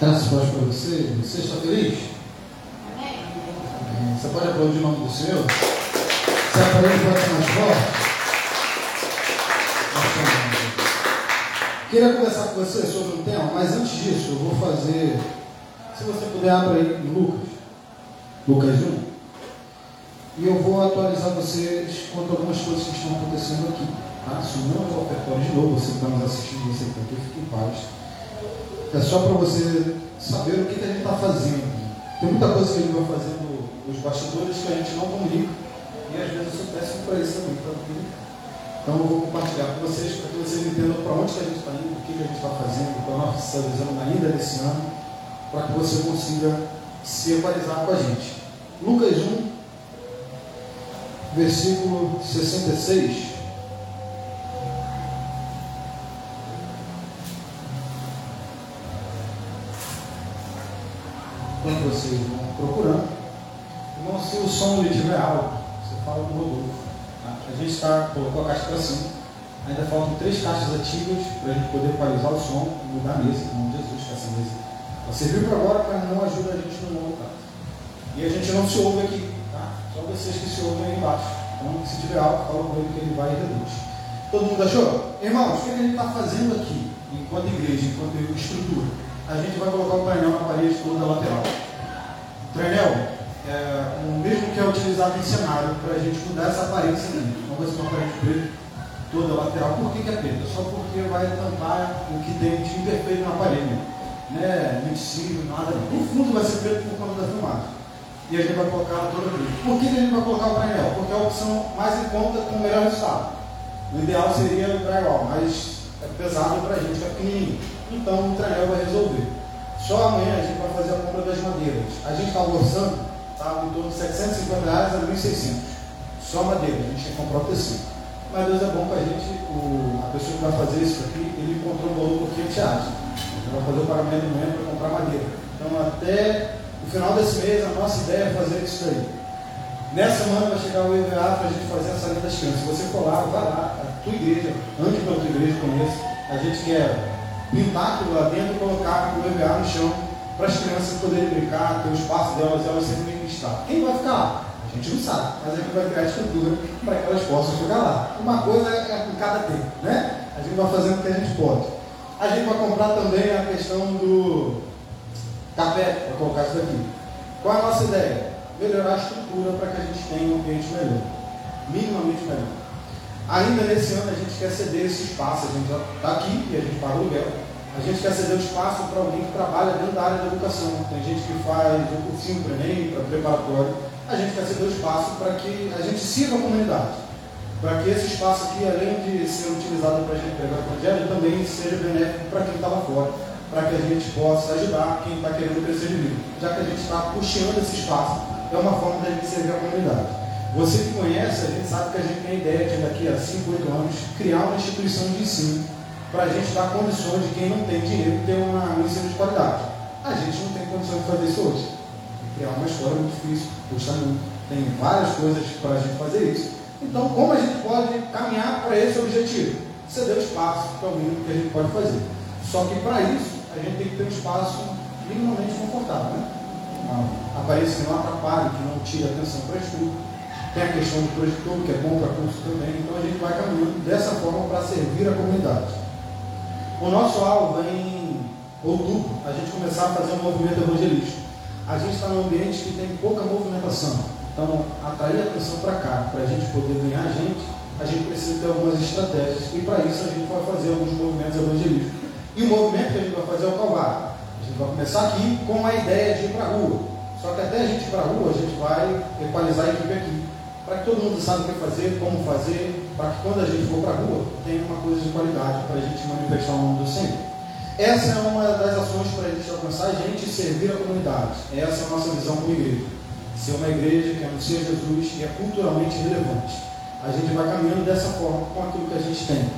Graças a Deus para você. Você está feliz? Amém. Você pode aplaudir o nome do Senhor? Se a parede pode ser mais forte? Queria conversar com você sobre um tema, mas antes disso, eu vou fazer. Se você puder, abra aí em Lucas. Lucas 1. E eu vou atualizar vocês quanto a algumas coisas que estão acontecendo aqui. Tá? Se não o ofertório de novo, você que está nos assistindo, você que está aqui, fique em paz. É só para você saber o que, que a gente está fazendo. Tem muita coisa que a gente vai fazendo nos bastidores que a gente não comunica. E às vezes eu sou péssimo para isso também, para. Então eu vou compartilhar com vocês para que vocês entendam para onde que a gente está indo, o que, que a gente está fazendo, qual a nossa visão ainda desse ano, para que você consiga se equalizar com a gente. Lucas 1, versículo 66. Quando vocês vão procurando, irmão, se o som ele tiver alto, você fala com o Rodolfo. Tá? A gente está, colocou a caixa para cima. Ainda faltam três caixas antigas para a gente poder equalizar o som e mudar a mesa, em nome de Jesus, essa mesa. Ela serviu para agora, mas não ajuda a gente no novo caso. E a gente não se ouve aqui, tá? Só vocês que se ouvem aí embaixo. Então, se tiver alto, fala com ele que ele vai e reduz. Todo mundo achou? Irmãos, o que a gente está fazendo aqui, enquanto igreja, enquanto estrutura? a gente vai colocar o painel na parede toda lateral. Painel é o mesmo que é utilizado em cenário para a gente mudar essa aparência. Então vai ser uma parede preta toda lateral. Por que, que é preta? Só porque vai tampar o que tem de imperfeito na parede. Né? Mentira, nada. No fundo vai ser preto por conta da filmagem. E a gente vai colocar toda preta. Por que, que a gente vai colocar o painel? Porque é a opção mais em conta com o melhor resultado. O ideal seria o drywall, mas é pesado para a gente, é pequenininho. Então o Trael vai resolver. Só amanhã a gente vai fazer a compra das madeiras. A gente está orçando, tá, em torno de 750 reais a 1.600. Só madeira, a gente tem que comprar o tecido. Mas Deus é bom para a gente, o, a pessoa que vai fazer isso aqui, ele encontrou um valor por que a acha. Ele vai fazer o pagamento amanhã para comprar madeira. Então até o final desse mês a nossa ideia é fazer isso aí. Nessa semana vai chegar o EVA para a gente fazer essa linha das crianças. Se você for lá, vai lá, a tua igreja, ande pela tua igreja, conheça. A gente quer pintar aquilo lá dentro e colocar o EVA no chão para as crianças poderem brincar, ter o espaço delas e elas serem ministradas. Quem vai ficar lá? A gente não sabe, mas a gente vai criar estrutura para que elas possam ficar lá. Uma coisa é por cada tempo, né? A gente vai fazendo o que a gente pode. A gente vai comprar também a questão do café, para colocar isso aqui. Qual é a nossa ideia? Melhorar a estrutura para que a gente tenha um ambiente melhor. Minimamente melhor. Ainda nesse ano a gente quer ceder esse espaço, a gente está aqui e a gente paga o aluguel. A gente quer ceder espaço para alguém que trabalha dentro da área da educação. Tem gente que faz um cursinho para Enem, para preparatório. A gente quer ceder espaço para que a gente sirva a comunidade. Para que esse espaço aqui, além de ser utilizado para a gente pregar o evangelho, também seja benéfico para quem está lá fora. Para que a gente possa ajudar quem está querendo crescer de vida. Já que a gente está puxando esse espaço, é uma forma da gente servir a comunidade. Você que conhece, a gente sabe que a gente tem a ideia de daqui a 5, 8 anos criar uma instituição de ensino para a gente dar condições de quem não tem dinheiro ter uma, um ensino de qualidade. A gente não tem condições de fazer isso hoje. Criar uma escola é muito difícil, custa muito. Tem várias coisas para a gente fazer isso. Então, como a gente pode caminhar para esse objetivo? Ceder o espaço, que é o mínimo que a gente pode fazer. Só que para isso, a gente tem que ter um espaço minimamente confortável. Né? Aparência que não atrapalhe, que não tire atenção para estudo tem a questão do projetor, que é bom para curso também. Então a gente vai caminhando dessa forma para servir a comunidade. O nosso alvo é em outubro, a gente começar a fazer um movimento evangelístico. A gente está num ambiente que tem pouca movimentação. Então, atrair a atenção para cá, para a gente poder ganhar gente, a gente precisa ter algumas estratégias. E para isso a gente vai fazer alguns movimentos evangelísticos. E o movimento que a gente vai fazer é o Calvário. A gente vai começar aqui com a ideia de ir para a rua. Só que até a gente ir para a rua, a gente vai equalizar a equipe aqui para que todo mundo saiba o que fazer, como fazer, para que quando a gente for para a rua, tenha uma coisa de qualidade para a gente manifestar o nome do Senhor. Essa é uma das ações para a gente alcançar a gente e servir a comunidade. Essa é a nossa visão como igreja. Ser uma igreja que anuncia Jesus e é culturalmente relevante. A gente vai caminhando dessa forma com aquilo que a gente tem.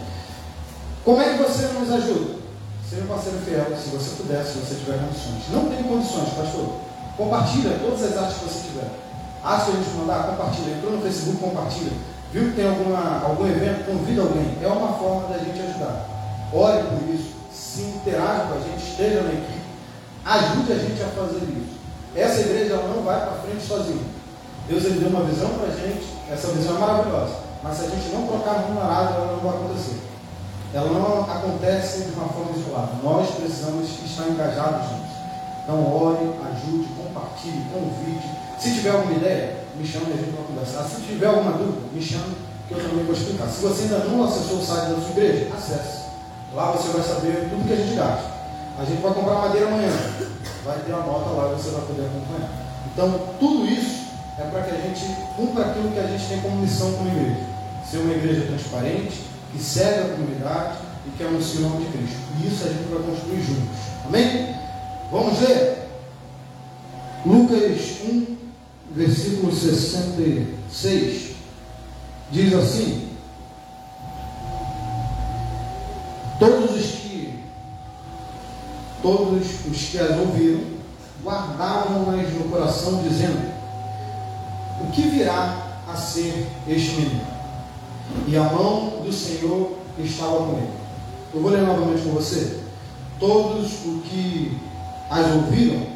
Como é que você nos ajuda? Seja um parceiro fiel, se você puder, se você tiver condições. Não tem condições, pastor. Compartilha todas as artes que você tiver. Que a gente mandar, compartilha. Entrou no Facebook, compartilha. Viu que tem alguma, algum evento, convida alguém. É uma forma da gente ajudar. Ore por isso, se interaja com a gente, esteja na equipe. Ajude a gente a fazer isso. Essa igreja não vai para frente sozinha. Deus ele deu uma visão para a gente, essa visão é maravilhosa. Mas se a gente não colocar a mão na ela não vai acontecer. Ela não acontece de uma forma isolada. Nós precisamos estar engajados juntos. Então ore, ajude, compartilhe, convide. Se tiver alguma ideia, me chame e a gente vai conversar. Se tiver alguma dúvida, me chame que eu também vou explicar. Se você ainda não acessou o site da sua igreja, acesse. Lá você vai saber tudo que a gente gasta. A gente vai comprar madeira amanhã. Vai ter a nota lá e você vai poder acompanhar. Então, tudo isso é para que a gente cumpra aquilo que a gente tem como missão como igreja. Ser uma igreja transparente, que serve a comunidade e que anuncia o nome de Cristo. E isso a gente vai construir juntos. Amém? Vamos ler? Lucas 1, versículo 66, diz assim: Todos os que todos os que as ouviram guardavam-nas no coração, dizendo: O que virá a ser este menino? E a mão do Senhor estava com ele. Eu vou ler novamente com você. Todos os que as ouviram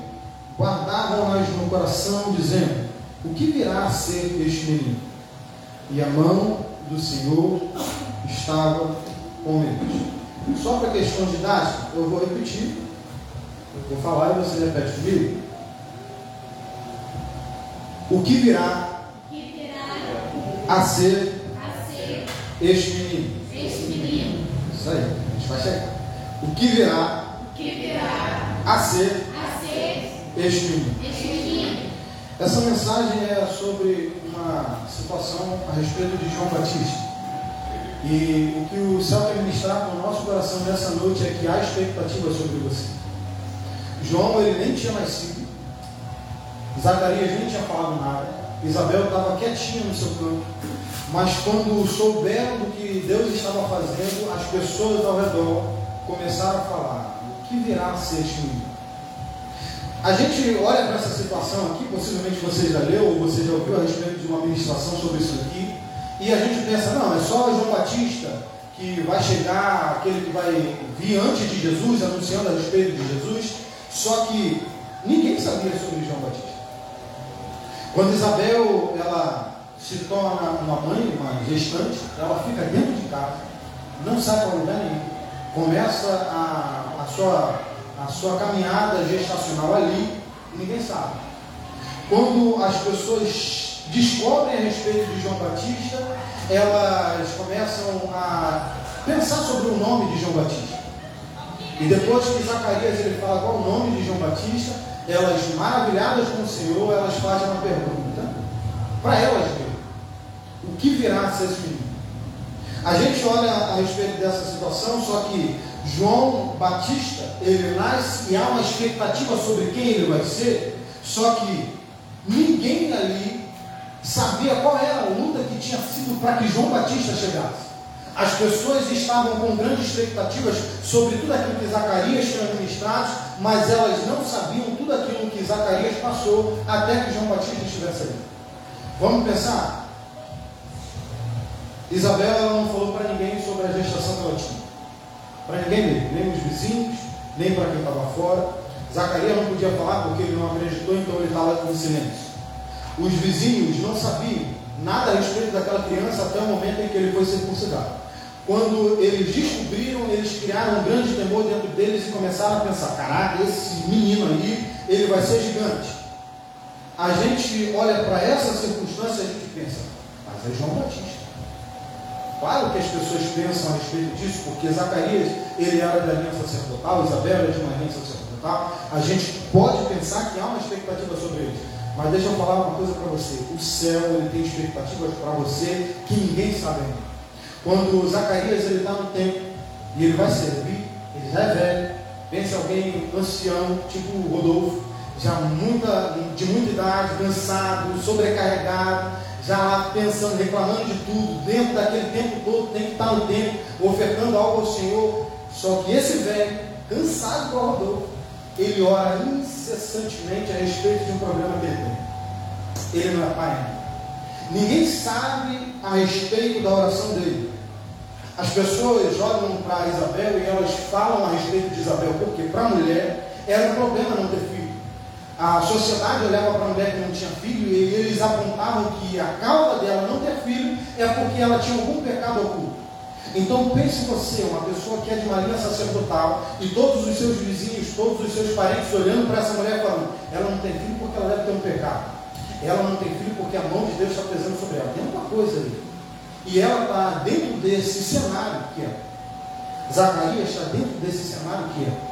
guardavam-nas no coração, dizendo: O que virá a ser este menino? E a mão do Senhor estava com eles. Só para questão didática, eu vou repetir. Eu vou falar e você repete comigo. O que virá, a, ser este menino? Isso aí, a gente vai chegar. O que virá, a, ser este menino? Essa mensagem é sobre uma situação a respeito de João Batista. E o que o céu quer ministrar no nosso coração nessa noite é que há expectativa sobre você. João ele nem tinha nascido, Zacarias nem tinha falado nada, Isabel estava quietinha no seu canto, mas quando souberam do que Deus estava fazendo, as pessoas ao redor começaram a falar: o que virá a ser este menino? A gente olha para essa situação aqui, possivelmente você já leu ou você já ouviu a respeito de uma ministração sobre isso aqui. E a gente pensa, não, é só João Batista que vai chegar, aquele que vai vir antes de Jesus, anunciando a respeito de Jesus. Só que ninguém sabia sobre João Batista. Quando Isabel ela se torna uma mãe, uma gestante, ela fica dentro de casa, não sai para lugar nenhum. Começa a, a, sua, a sua caminhada gestacional ali, ninguém sabe. Quando as pessoas descobrem a respeito de João Batista, elas começam a pensar sobre o nome de João Batista. E depois que Zacarias ele fala qual o nome de João Batista, elas, maravilhadas com o Senhor, elas fazem uma pergunta para elas. O que virá a ser esse menino? A gente olha a respeito dessa situação, só que João Batista, ele nasce e há uma expectativa sobre quem ele vai ser, só que ninguém ali sabia qual era a luta que tinha sido para que João Batista chegasse. As pessoas estavam com grandes expectativas sobre tudo aquilo que Zacarias tinha ministrado, mas elas não sabiam tudo aquilo que Zacarias passou até que João Batista estivesse ali. Vamos pensar? Isabela não falou para ninguém sobre a gestação que ela tinha. Para ninguém mesmo, nem os vizinhos, nem para quem estava fora. Zacarias não podia falar porque ele não acreditou, então ele estava em silêncio. Os vizinhos não sabiam nada a respeito daquela criança até o momento em que ele foi circuncidado. Quando eles descobriram, eles criaram um grande temor dentro deles e começaram a pensar: caraca, esse menino aí, ele vai ser gigante. A gente olha para essa circunstância e a gente pensa: mas é João Batista. Claro que as pessoas pensam a respeito disso, porque Zacarias, ele era da linha sacerdotal, Isabel era de uma linha sacerdotal. A gente pode pensar que há uma expectativa sobre eles. Mas deixa eu falar uma coisa para você. O céu ele tem expectativas para você que ninguém sabe ainda. Quando Zacarias ele está no templo e ele vai servir, ele já é velho. Pensa alguém ancião, tipo Rodolfo, já muita, de muita idade, cansado, sobrecarregado, já pensando, reclamando de tudo, dentro daquele tempo todo, tem que estar no templo, ofertando algo ao Senhor. Só que esse velho, cansado igual Rodolfo, ele ora incessantemente a respeito de um problema que ele tem. Ele não é pai ainda. Ninguém sabe a respeito da oração dele. As pessoas olham para Isabel e elas falam a respeito de Isabel, porque para a mulher Era um problema não ter filho. A sociedade olhava para a mulher que não tinha filho e eles apontavam que a causa dela não ter filho é porque ela tinha algum pecado oculto. Então pense você, uma pessoa que é de uma linha sacerdotal, e todos os seus vizinhos, todos os seus parentes olhando para essa mulher falando, ela não tem filho porque ela deve ter um pecado. Ela não tem filho porque a mão de Deus está pesando sobre ela. Tem uma coisa ali. E ela está dentro desse cenário que é. Zacarias está dentro desse cenário que é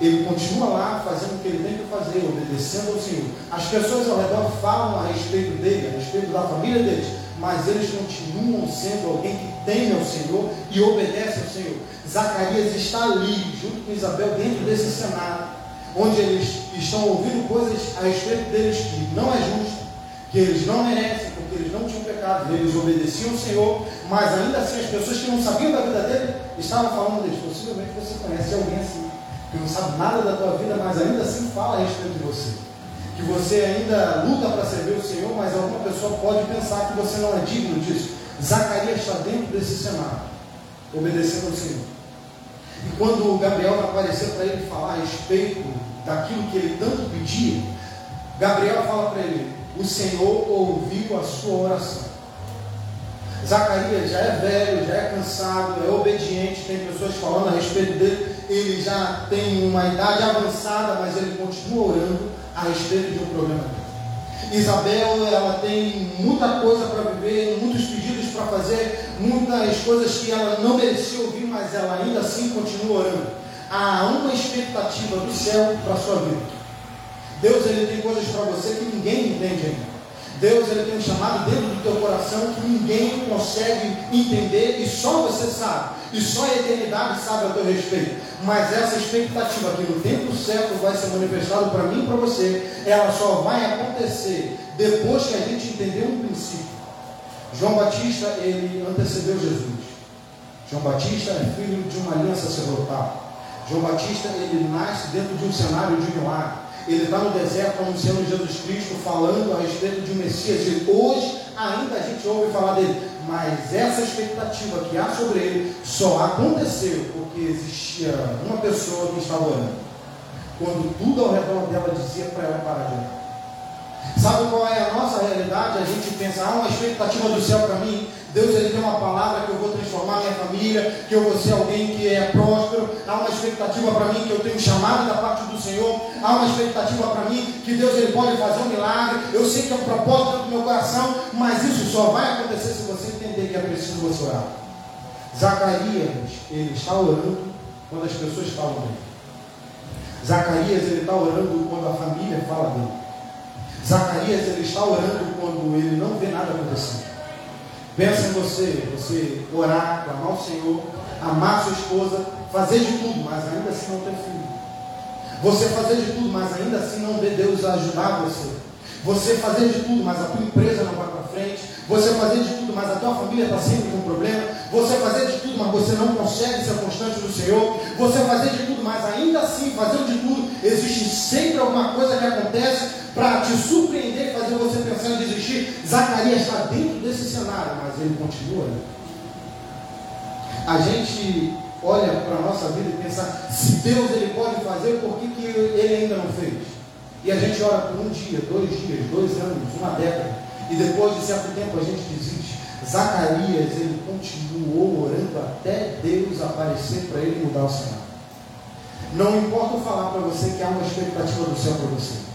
ele continua lá fazendo o que ele tem que fazer, obedecendo ao Senhor. As pessoas ao redor falam a respeito dele, a respeito da família deles, mas eles continuam sendo alguém que teme ao Senhor e obedece ao Senhor. Zacarias está ali, junto com Isabel, dentro desse cenário, onde eles estão ouvindo coisas a respeito deles que não é justo, que eles não merecem, porque eles não tinham pecado, eles obedeciam ao Senhor, mas ainda assim as pessoas que não sabiam da vida dele estavam falando deles. Possivelmente você conhece alguém assim que não sabe nada da tua vida, mas ainda assim fala a respeito de você. Que você ainda luta para servir o Senhor, mas alguma pessoa pode pensar que você não é digno disso. Zacarias está dentro desse cenário, obedecendo ao Senhor. E quando Gabriel apareceu para ele falar a respeito daquilo que ele tanto pedia, Gabriel fala para ele: O Senhor ouviu a sua oração. Zacarias já é velho, já é cansado, é obediente, tem pessoas falando a respeito dele, ele já tem uma idade avançada, mas ele continua orando a respeito de um problema dele. Isabel, ela tem muita coisa para viver, muitos pedidos para fazer, muitas coisas que ela não merecia ouvir, mas ela ainda assim continua orando. Há uma expectativa do céu para a sua vida. Deus ele tem coisas para você que ninguém entende ainda. Deus ele tem um chamado dentro do teu coração que ninguém consegue entender e só você sabe. E só a eternidade sabe a teu respeito. Mas essa expectativa que no tempo certo vai ser manifestado para mim e para você, ela só vai acontecer depois que a gente entender um princípio. João Batista, ele antecedeu Jesus. João Batista é filho de uma linha sacerdotal. João Batista, ele nasce dentro de um cenário de milagre. Ele está no deserto anunciando Jesus Cristo, falando a respeito de um Messias. E hoje ainda a gente ouve falar dele. Mas essa expectativa que há sobre ele só aconteceu porque existia uma pessoa que estava orando. Quando tudo ao redor dela dizia para ela parar de orar. Sabe qual é a nossa realidade? A gente pensa, há uma expectativa do céu para mim. Deus ele tem uma palavra que eu vou transformar minha família, que eu vou ser alguém que é próspero. Há uma expectativa para mim que eu tenho chamado da parte do Senhor. Há uma expectativa para mim que Deus ele pode fazer um milagre. Eu sei que é um propósito do meu coração, mas isso só vai acontecer se você entender que é preciso você orar. Zacarias, ele está orando quando as pessoas falam dele. Zacarias, ele está orando quando a família fala dele. Zacarias ele está orando quando ele não vê nada acontecendo. Pensa em você, você orar, clamar ao Senhor, amar sua esposa, fazer de tudo, mas ainda assim não ter filho. Você fazer de tudo, mas ainda assim não ver Deus ajudar você. Você fazer de tudo, mas a tua empresa não vai para frente. Você fazer de tudo, mas a tua família está sempre com problema. Você fazer de tudo, mas você não consegue ser constante no Senhor. Você fazer de tudo, mas ainda assim, fazendo de tudo, existe sempre alguma coisa que acontece para te surpreender e fazer você pensar em desistir. Zacarias está dentro desse cenário, mas ele continua. A gente olha para a nossa vida e pensa, se Deus ele pode fazer, por que, que ele ainda não fez? E a gente ora por um dia, dois dias, dois anos, uma década, e depois de certo tempo a gente desiste. Zacarias, ele continuou orando até Deus aparecer para ele mudar o cenário. Não importa eu falar para você que há uma expectativa do céu para você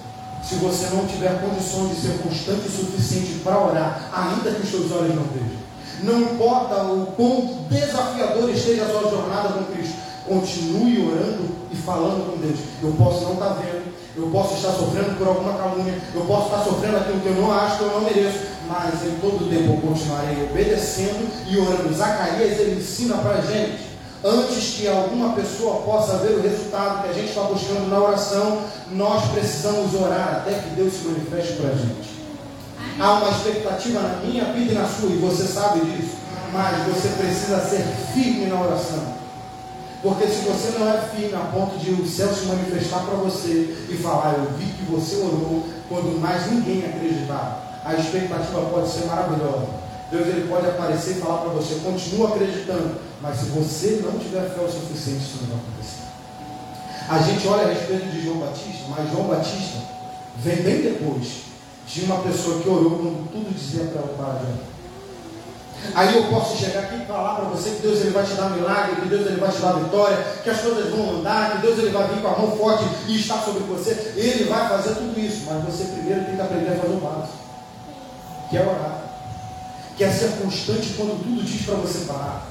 se você não tiver condições de ser constante o suficiente para orar, ainda que os seus olhos não vejam. Não importa o quão desafiador esteja a sua jornada com Cristo, continue orando e falando com Deus. Eu posso não estar tá vendo, eu posso estar sofrendo por alguma calúnia, eu posso estar sofrendo aquilo que eu não acho que eu não mereço, mas em todo tempo eu continuarei obedecendo e orando. Zacarias ele ensina para a gente Antes que alguma pessoa possa ver o resultado que a gente está buscando na oração, nós precisamos orar até que Deus se manifeste para a gente. Há uma expectativa na minha vida e na sua, e você sabe disso, mas você precisa ser firme na oração. Porque se você não é firme a ponto de o céu se manifestar para você e falar, eu vi que você orou, quando mais ninguém acreditar, a expectativa pode ser maravilhosa. Deus ele pode aparecer e falar para você, continua acreditando, mas se você não tiver fé o suficiente, isso não vai acontecer. A gente olha a respeito de João Batista, mas João Batista vem bem depois de uma pessoa que orou quando tudo dizia para ela Aí eu posso chegar aqui e falar para você que Deus ele vai te dar milagre, que Deus ele vai te dar vitória, que as coisas vão andar, que Deus ele vai vir com a mão forte e estar sobre você. Ele vai fazer tudo isso, mas você primeiro tem que aprender a fazer o básico, que é orar, que é ser constante quando tudo diz para você parar,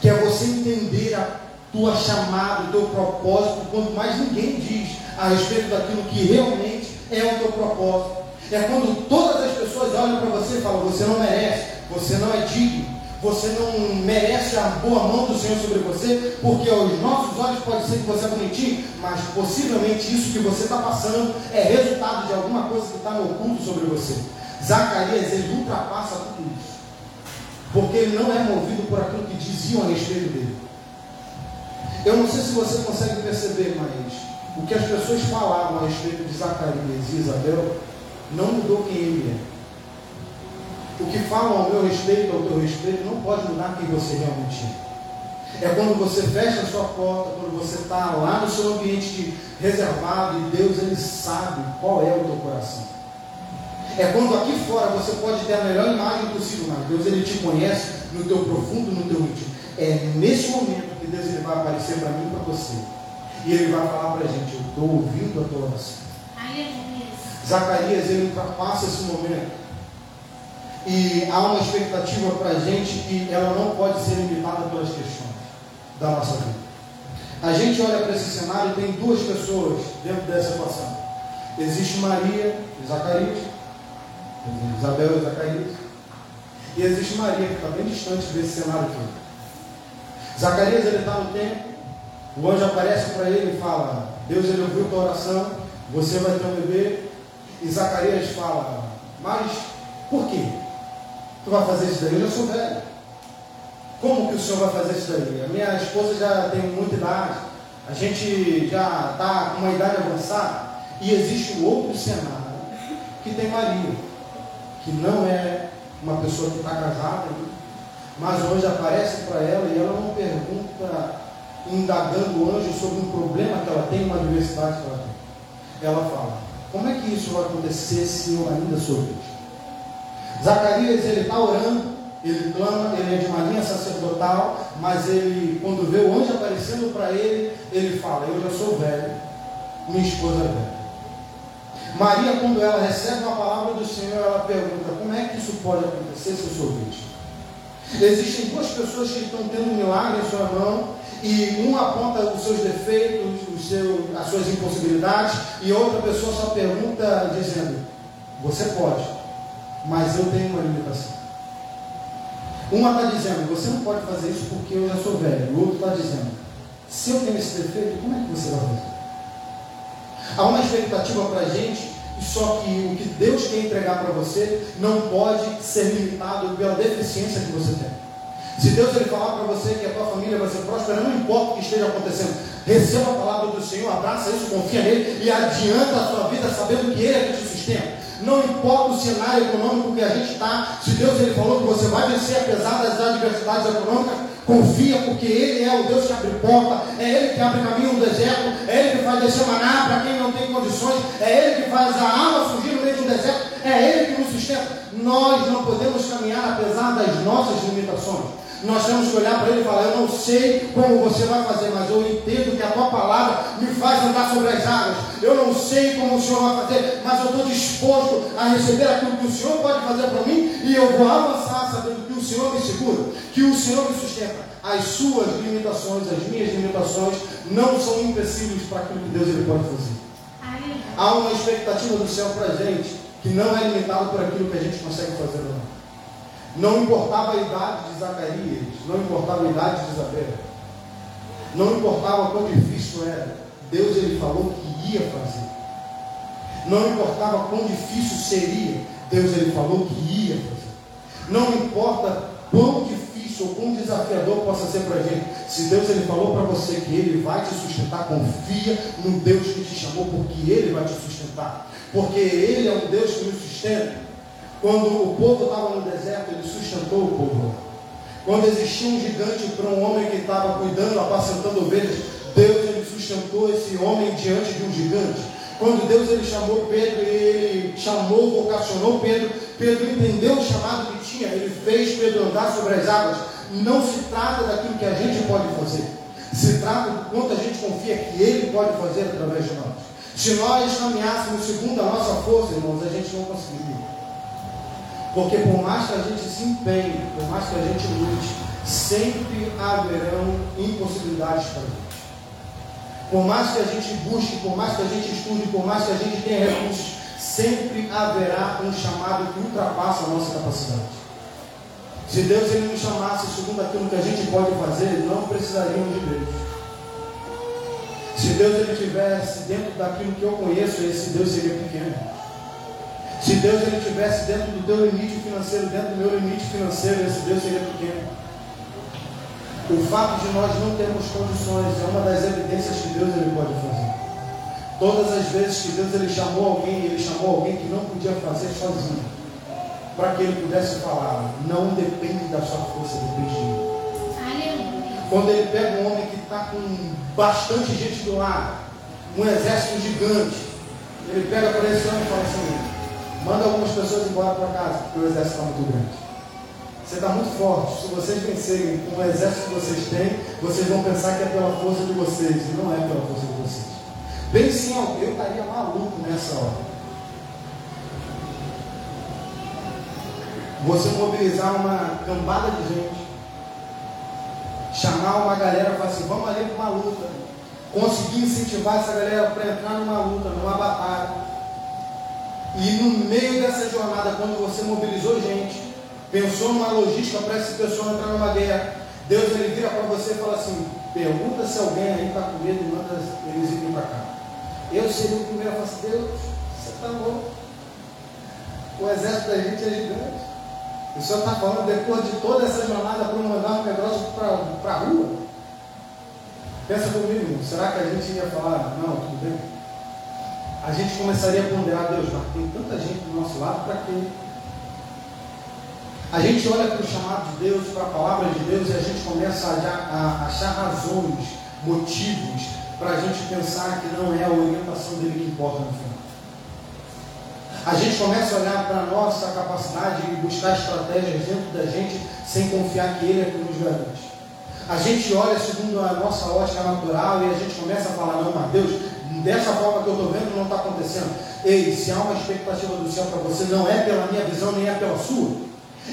que é você entender a tua chamada, o teu propósito, quando mais ninguém diz a respeito daquilo que realmente é o teu propósito. É quando todas as pessoas olham para você e falam: você não merece, você não é digno, você não merece a boa mão do Senhor sobre você, porque aos nossos olhos pode ser que você é bonitinho, mas possivelmente isso que você está passando é resultado de alguma coisa que está no oculto sobre você. Zacarias, ele ultrapassa tudo isso, porque ele não é movido por aquilo que diziam a respeito dele. Eu não sei se você consegue perceber, mas o que as pessoas falavam a respeito de Zacarias e Isabel não mudou quem ele é. O que falam ao meu respeito, ao teu respeito, não pode mudar quem você realmente é. É quando você fecha a sua porta, quando você está lá no seu ambiente reservado e Deus ele sabe qual é o teu coração. É quando aqui fora você pode ter a melhor imagem possível, mas Deus ele te conhece no teu profundo, no teu íntimo. É nesse momento que Deus ele vai aparecer para mim e para você. E ele vai falar para a gente, eu estou ouvindo a tua oração. Zacarias, ele ultrapassa esse momento. E há uma expectativa para a gente que ela não pode ser limitada pelas questões da nossa vida. A gente olha para esse cenário e tem duas pessoas dentro dessa equação. Existe Maria e Zacarias, Isabel e Zacarias, e existe Maria, que está bem distante desse cenário aqui. Zacarias ele está no templo, o anjo aparece para ele e fala: Deus ele ouviu tua oração, você vai ter um bebê, e Zacarias fala, mas por quê? Tu vai fazer isso daí? Eu já sou velho. Como que o senhor vai fazer isso daí? A minha esposa já tem muita idade, a gente já está com uma idade avançada, e existe um outro cenário que tem Maria, que não é uma pessoa que está casada, mas o anjo aparece para ela e ela não pergunta, indagando o anjo sobre um problema que ela tem, uma adversidade que ela tem. Ela fala, como é que isso vai acontecer se eu ainda sou virgem? Zacarias, ele está orando, ele clama, ele é de uma linha sacerdotal, mas ele, quando vê o anjo aparecendo para ele, ele fala, eu já sou velho, minha esposa é velha. Maria, quando ela recebe uma palavra do Senhor, ela pergunta, como é que isso pode acontecer se eu sou virgem? Existem duas pessoas que estão tendo um milagre em sua mão, e um aponta os seus defeitos, os seus, as suas impossibilidades, e outra pessoa só pergunta dizendo: Você pode, mas eu tenho uma limitação. Uma está dizendo: Você não pode fazer isso porque eu já sou velho. O outro está dizendo: Se eu tenho esse defeito, como é que você vai fazer? Há uma expectativa para a gente, só que o que Deus quer entregar para você não pode ser limitado pela deficiência que você tem. Se Deus ele falar para você que a tua família vai ser próspera, não importa o que esteja acontecendo, receba a palavra do Senhor, abraça isso, confia nele e adianta a sua vida sabendo que Ele é que te sustenta. Não importa o cenário econômico que a gente está, se Deus ele falou que você vai vencer apesar das adversidades econômicas, confia, porque Ele é o Deus que abre porta, é Ele que abre caminho no deserto, é Ele que faz descer maná para quem não tem condições, é Ele que faz a água surgir no meio do deserto, é Ele que nos sustenta. Nós não podemos caminhar apesar das nossas limitações. Nós temos que olhar para ele e falar: Eu não sei como você vai fazer, mas eu entendo que a tua palavra me faz andar sobre as águas. Eu não sei como o Senhor vai fazer, mas eu estou disposto a receber aquilo que o Senhor pode fazer para mim e eu vou avançar sabendo que o Senhor me segura, que o Senhor me sustenta. As suas limitações, as minhas limitações, não são empecilhos para aquilo que Deus ele pode fazer. Há uma expectativa do céu para a gente que não é limitada por aquilo que a gente consegue fazer não. Importava a idade de Zacarias, não importava a idade de Isabel, não importava quão difícil era, Deus ele falou que ia fazer. Não importava quão difícil seria, Deus ele falou que ia fazer. Não importa quão difícil ou quão desafiador possa ser para a gente, se Deus ele falou para você que ele vai te sustentar, confia no Deus que te chamou, porque ele vai te sustentar. Porque ele é um Deus que nos sustenta. Quando o povo estava no deserto, ele sustentou o povo. Quando existia um gigante para um homem que estava cuidando, apacentando ovelhas, Deus ele sustentou esse homem diante de um gigante. Quando Deus ele chamou Pedro, ele chamou, vocacionou Pedro, Pedro entendeu o chamado que tinha, ele fez Pedro andar sobre as águas. Não se trata daquilo que a gente pode fazer, se trata do quanto a gente confia que ele pode fazer através de nós. Se nós caminhássemos segundo a nossa força, irmãos, a gente não conseguiria. Porque por mais que a gente se empenhe, por mais que a gente lute, sempre haverão impossibilidades para gente. Por mais que a gente busque, por mais que a gente estude, por mais que a gente tenha recursos, sempre haverá um chamado que ultrapassa a nossa capacidade. Se Deus ele nos chamasse segundo aquilo que a gente pode fazer, não precisaríamos de Deus. Se Deus ele tivesse dentro daquilo que eu conheço, esse Deus seria pequeno. Se Deus ele tivesse dentro do teu limite financeiro, dentro do meu limite financeiro, esse Deus seria pequeno. O fato de nós não termos condições é uma das evidências que Deus ele pode fazer. Todas as vezes que Deus ele chamou alguém, ele chamou alguém que não podia fazer sozinho, para que ele pudesse falar. Não depende da sua força, depende de mim. Quando ele pega um homem que está com bastante gente do lado, um exército gigante, ele pega para esse homem e fala assim: manda algumas pessoas embora para casa, porque o exército está muito grande. Você está muito forte. Se vocês vencerem com o exército que vocês têm, vocês vão pensar que é pela força de vocês. E não é pela força de vocês. Bem sim, eu estaria maluco nessa hora. Você mobilizar uma cambada de gente, chamar uma galera e falar assim, vamos ali para uma luta. Conseguir incentivar essa galera para entrar numa luta, numa batalha. E no meio dessa jornada, quando você mobilizou gente, pensou numa logística para essa pessoa entrar numa guerra. Deus ele vira para você e fala assim: pergunta se alguém aí está com medo e manda eles irem para cá. Eu seria o primeiro a falar assim: Deus, você está louco. O exército da gente é gigante. O Senhor está falando depois de toda essa jornada para mandar um negócio para a rua? Pensa comigo, será que a gente ia falar, não, tudo bem? A gente começaria a ponderar, Deus, mas tem tanta gente do nosso lado, para quê? A gente olha para o chamado de Deus, para a palavra de Deus, e a gente começa a, a achar razões, motivos, para a gente pensar que não é a orientação dele que importa no final. A gente começa a olhar para a nossa capacidade e buscar estratégias dentro da gente sem confiar que Ele é que nos garante. A gente olha segundo a nossa ótica natural e a gente começa a falar, não, mas Deus, dessa forma que eu estou vendo não está acontecendo. Ei, se há uma expectativa do céu para você, não é pela minha visão nem é pela sua.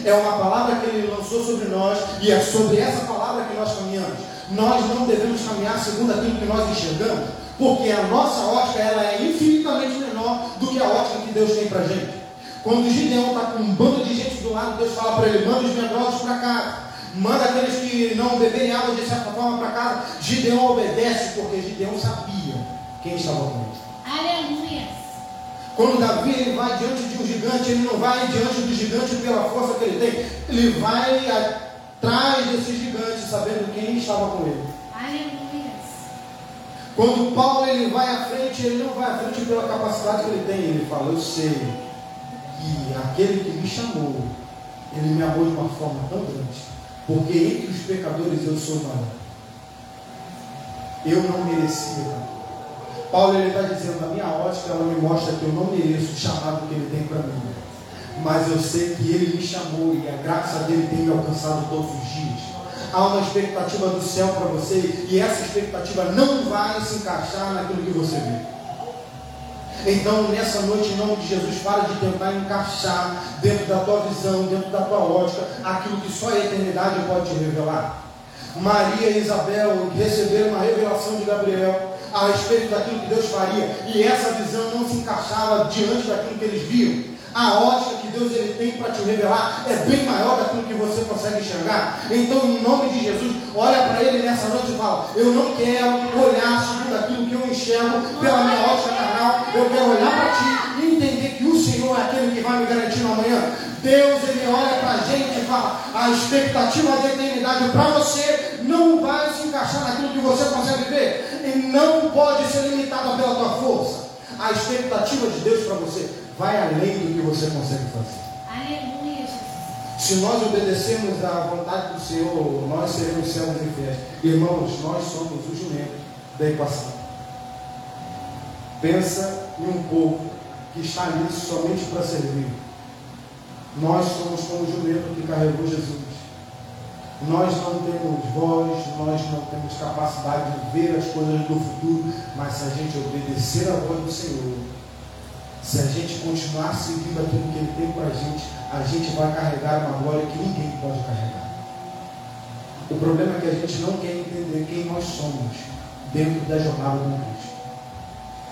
É uma palavra que ele lançou sobre nós e é sobre essa palavra que nós caminhamos. Nós não devemos caminhar segundo aquilo que nós enxergamos, porque a nossa ótica ela é infinitamente menor do que a ótica que Deus tem para a gente. Quando Gideão está com um bando de gente do lado, Deus fala para ele: manda os medrosos para casa, manda aqueles que não beberem água de certa forma para casa. Gideão obedece porque Gideão sabia quem estava com ele. Aleluia. Quando Davi ele vai diante de um gigante, ele não vai diante do gigante pela força que ele tem, ele vai atrás desse gigante, sabendo quem estava com ele. Aleluia. Quando Paulo ele vai à frente, ele não vai à frente pela capacidade que ele tem, ele fala: Eu sei que aquele que me chamou, ele me amou de uma forma tão grande, porque entre os pecadores eu sou maior. Eu não merecia Paulo está dizendo, na minha ótica, ela me mostra que eu não mereço o chamado que ele tem para mim. Mas eu sei que ele me chamou e a graça dele tem me alcançado todos os dias. Há uma expectativa do céu para você e essa expectativa não vai se encaixar naquilo que você vê. Então, nessa noite, em nome de Jesus, para de tentar encaixar dentro da tua visão, dentro da tua ótica, aquilo que só a eternidade pode te revelar. Maria e Isabel receberam uma revelação de Gabriel a respeito daquilo que Deus faria, e essa visão não se encaixava diante daquilo que eles viam. A ótica que Deus ele tem para te revelar é bem maior daquilo que você consegue enxergar. Então, em nome de Jesus, olha para ele nessa noite e fala: Eu não quero olhar segundo aquilo que eu enxergo pela minha ótica carnal, eu quero olhar para ti e entender que o Senhor é aquele que vai me garantir no amanhã. Deus ele olha para a gente e fala: A expectativa da eternidade para você não vai se encaixar naquilo que você consegue ver e não pode ser limitada pela tua força. A expectativa de Deus para você vai além do que você consegue fazer. Aleluia. Se nós obedecermos à vontade do Senhor, nós seremos servos e fiéis. Irmãos, nós somos o jumento da equação. Pensa em um povo que está ali somente para servir. Nós somos como o jumento que carregou Jesus. Nós não temos voz, nós não temos capacidade de ver as coisas do futuro, mas se a gente obedecer à voz do Senhor, se a gente continuar seguindo aquilo que Ele tem para a gente, a gente vai carregar uma glória que ninguém pode carregar. O problema é que a gente não quer entender quem nós somos dentro da jornada do Cristo.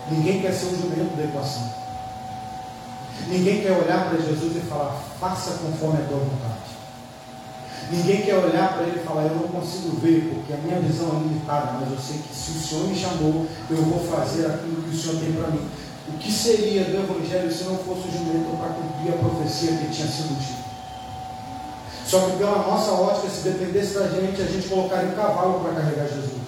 Ninguém quer ser o jumento da equação. Ninguém quer olhar para Jesus e falar, faça conforme a tua vontade. Ninguém quer olhar para ele e falar, eu não consigo ver, porque a minha visão é limitada, mas eu sei que se o Senhor me chamou, eu vou fazer aquilo que o Senhor tem para mim. O que seria do Evangelho se não fosse o jumento para cumprir a profecia que tinha sido dita? Só que pela nossa ótica, se dependesse da gente, a gente colocaria um cavalo para carregar Jesus.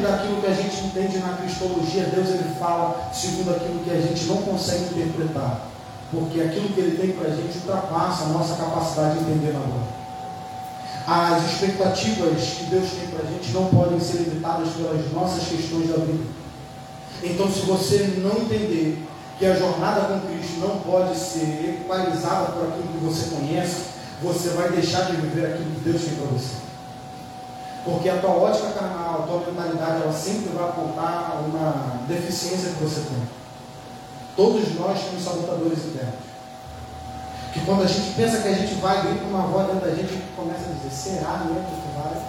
Dentro daquilo que a gente entende na cristologia, Deus ele fala segundo aquilo que a gente não consegue interpretar. Porque aquilo que ele tem para a gente ultrapassa a nossa capacidade de entender na hora. As expectativas que Deus tem para a gente não podem ser limitadas pelas nossas questões da vida. Então, se você não entender que a jornada com Cristo não pode ser equalizada por aquilo que você conhece, você vai deixar de viver aquilo que Deus tem para você. Porque a tua ótica carnal, a tua mentalidade, ela sempre vai apontar uma deficiência que você tem. Todos nós temos sabotadores internos. Que quando a gente pensa que a gente vai, grita uma voz dentro da gente, começa a dizer, será mesmo que tu vai?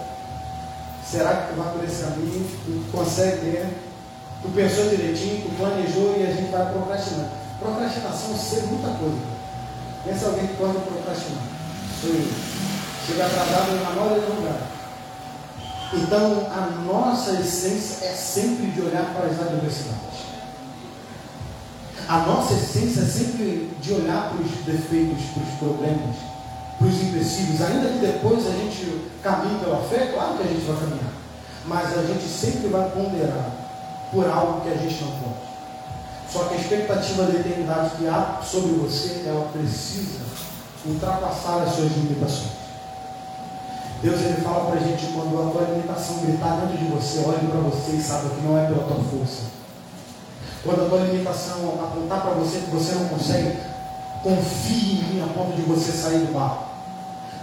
Será que tu vai por esse caminho? Tu consegue né? Tu pensou direitinho, tu planejou e a gente vai procrastinando. Procrastinação ser muita coisa. Pensa alguém que pode procrastinar. Chega atrasado na maioria do lugar. Então, a nossa essência é sempre de olhar para as adversidades. A nossa essência é sempre de olhar para os defeitos, para os problemas, para os empecilhos. Ainda que depois a gente caminhe pela fé, claro que a gente vai caminhar. Mas a gente sempre vai ponderar por algo que a gente não pode. Só que a expectativa da eternidade que há sobre você, ela precisa ultrapassar as suas limitações. Deus ele fala para a gente quando a tua limitação gritar dentro de você, olhe para você e saiba que não é pela tua força. Quando a tua limitação apontar para você que você não consegue, confie em mim a ponto de você sair do barco.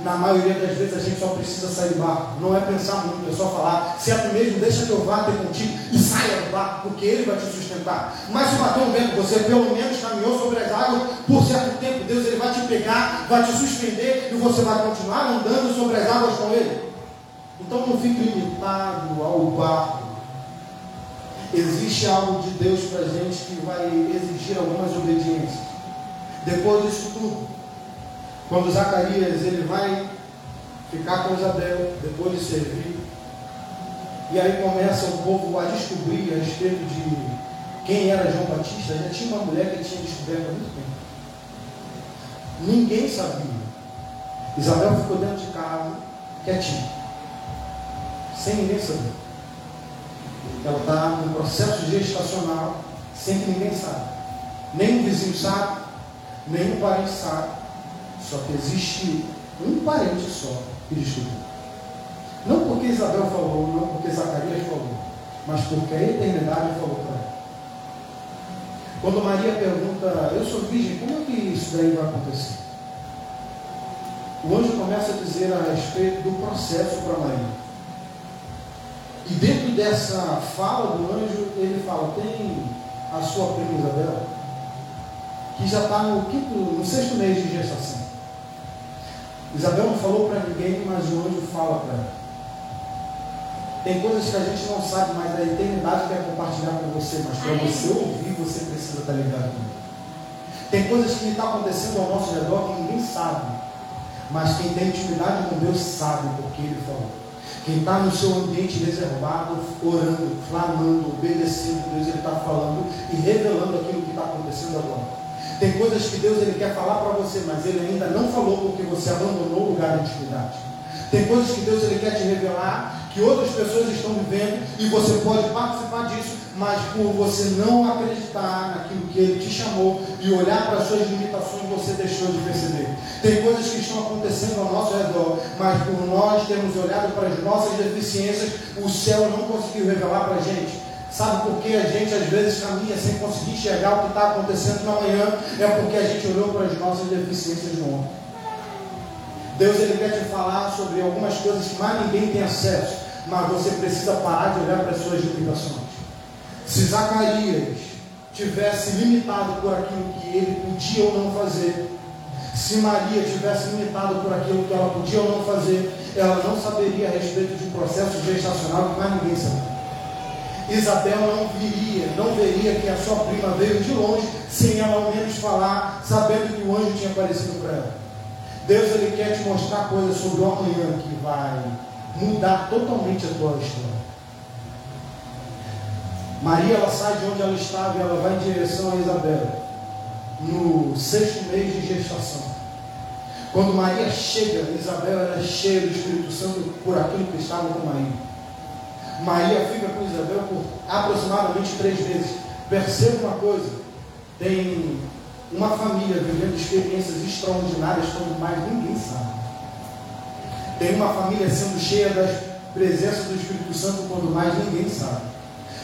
Na maioria das vezes a gente só precisa sair do barco. Não é pensar muito, é só falar. Se é tu mesmo, deixa que eu vá ter contigo e saia do barco, porque ele vai te sustentar. Mas se bater um vento, você pelo menos caminhou sobre as águas por certo tempo. Deus ele vai te pegar, vai te suspender e você vai continuar andando sobre as águas com ele. Então não fique limitado ao barco. Existe algo de Deus para gente que vai exigir algumas obediências. Depois disso tudo, quando Zacarias ele vai ficar com Isabel, depois de servir, e aí começa o povo a descobrir a respeito de quem era João Batista, já tinha uma mulher que tinha descoberto há muito tempo. Ninguém sabia. Isabel ficou dentro de casa, quietinha, sem ninguém saber. Ela está no processo gestacional, sem que ninguém saiba. Nem o vizinho sabe, nem o parente sabe. Só que existe um parente só que descobriu. Não porque Isabel falou, não porque Zacarias falou, mas porque a eternidade falou para ela. Quando Maria pergunta, eu sou virgem, como é que isso daí vai acontecer? O anjo começa a dizer a respeito do processo para Maria. E dentro dessa fala do anjo, ele fala, tem a sua prima Isabel, que já está no quinto, no sexto mês de gestação. Isabel não falou para ninguém, mas o anjo fala para ela. Tem coisas que a gente não sabe, mas a eternidade quer compartilhar com você, mas para você ouvir, você precisa estar ligado Tem coisas que estão acontecendo ao nosso redor que ninguém sabe, mas quem tem intimidade com Deus sabe porque Ele falou. Quem está no seu ambiente reservado, orando, clamando, obedecendo, Deus Ele está falando e revelando aquilo que está acontecendo agora. Tem coisas que Deus ele quer falar para você, mas ele ainda não falou porque você abandonou o lugar de intimidade. Tem coisas que Deus ele quer te revelar, que outras pessoas estão vivendo e você pode participar disso, mas por você não acreditar naquilo que ele te chamou e olhar para as suas limitações, você deixou de perceber. Tem coisas que estão acontecendo ao nosso redor, mas por nós termos olhado para as nossas deficiências, o céu não conseguiu revelar para a gente Sabe por que a gente às vezes caminha sem conseguir enxergar o que está acontecendo na manhã? É porque a gente olhou para as nossas deficiências no ontem. Deus ele quer te falar sobre algumas coisas que mais ninguém tem acesso, mas você precisa parar de olhar para as suas limitações. Se Zacarias tivesse limitado por aquilo que ele podia ou não fazer, se Maria tivesse limitado por aquilo que ela podia ou não fazer, ela não saberia a respeito de um processo gestacional que mais ninguém sabe. Isabel não viria, não veria que a sua prima veio de longe, sem ela ao menos falar, sabendo que o anjo tinha aparecido para ela. Deus ele quer te mostrar coisas sobre o amanhã que vai mudar totalmente a tua história. Maria ela sai de onde ela estava e ela vai em direção a Isabel no sexto mês de gestação. Quando Maria chega, Isabel era cheia do Espírito Santo por aquilo que estava com Maria. Maria fica com Isabel por aproximadamente três meses. Perceba uma coisa: tem uma família vivendo experiências extraordinárias quando mais ninguém sabe. Tem uma família sendo cheia das presenças do Espírito Santo quando mais ninguém sabe.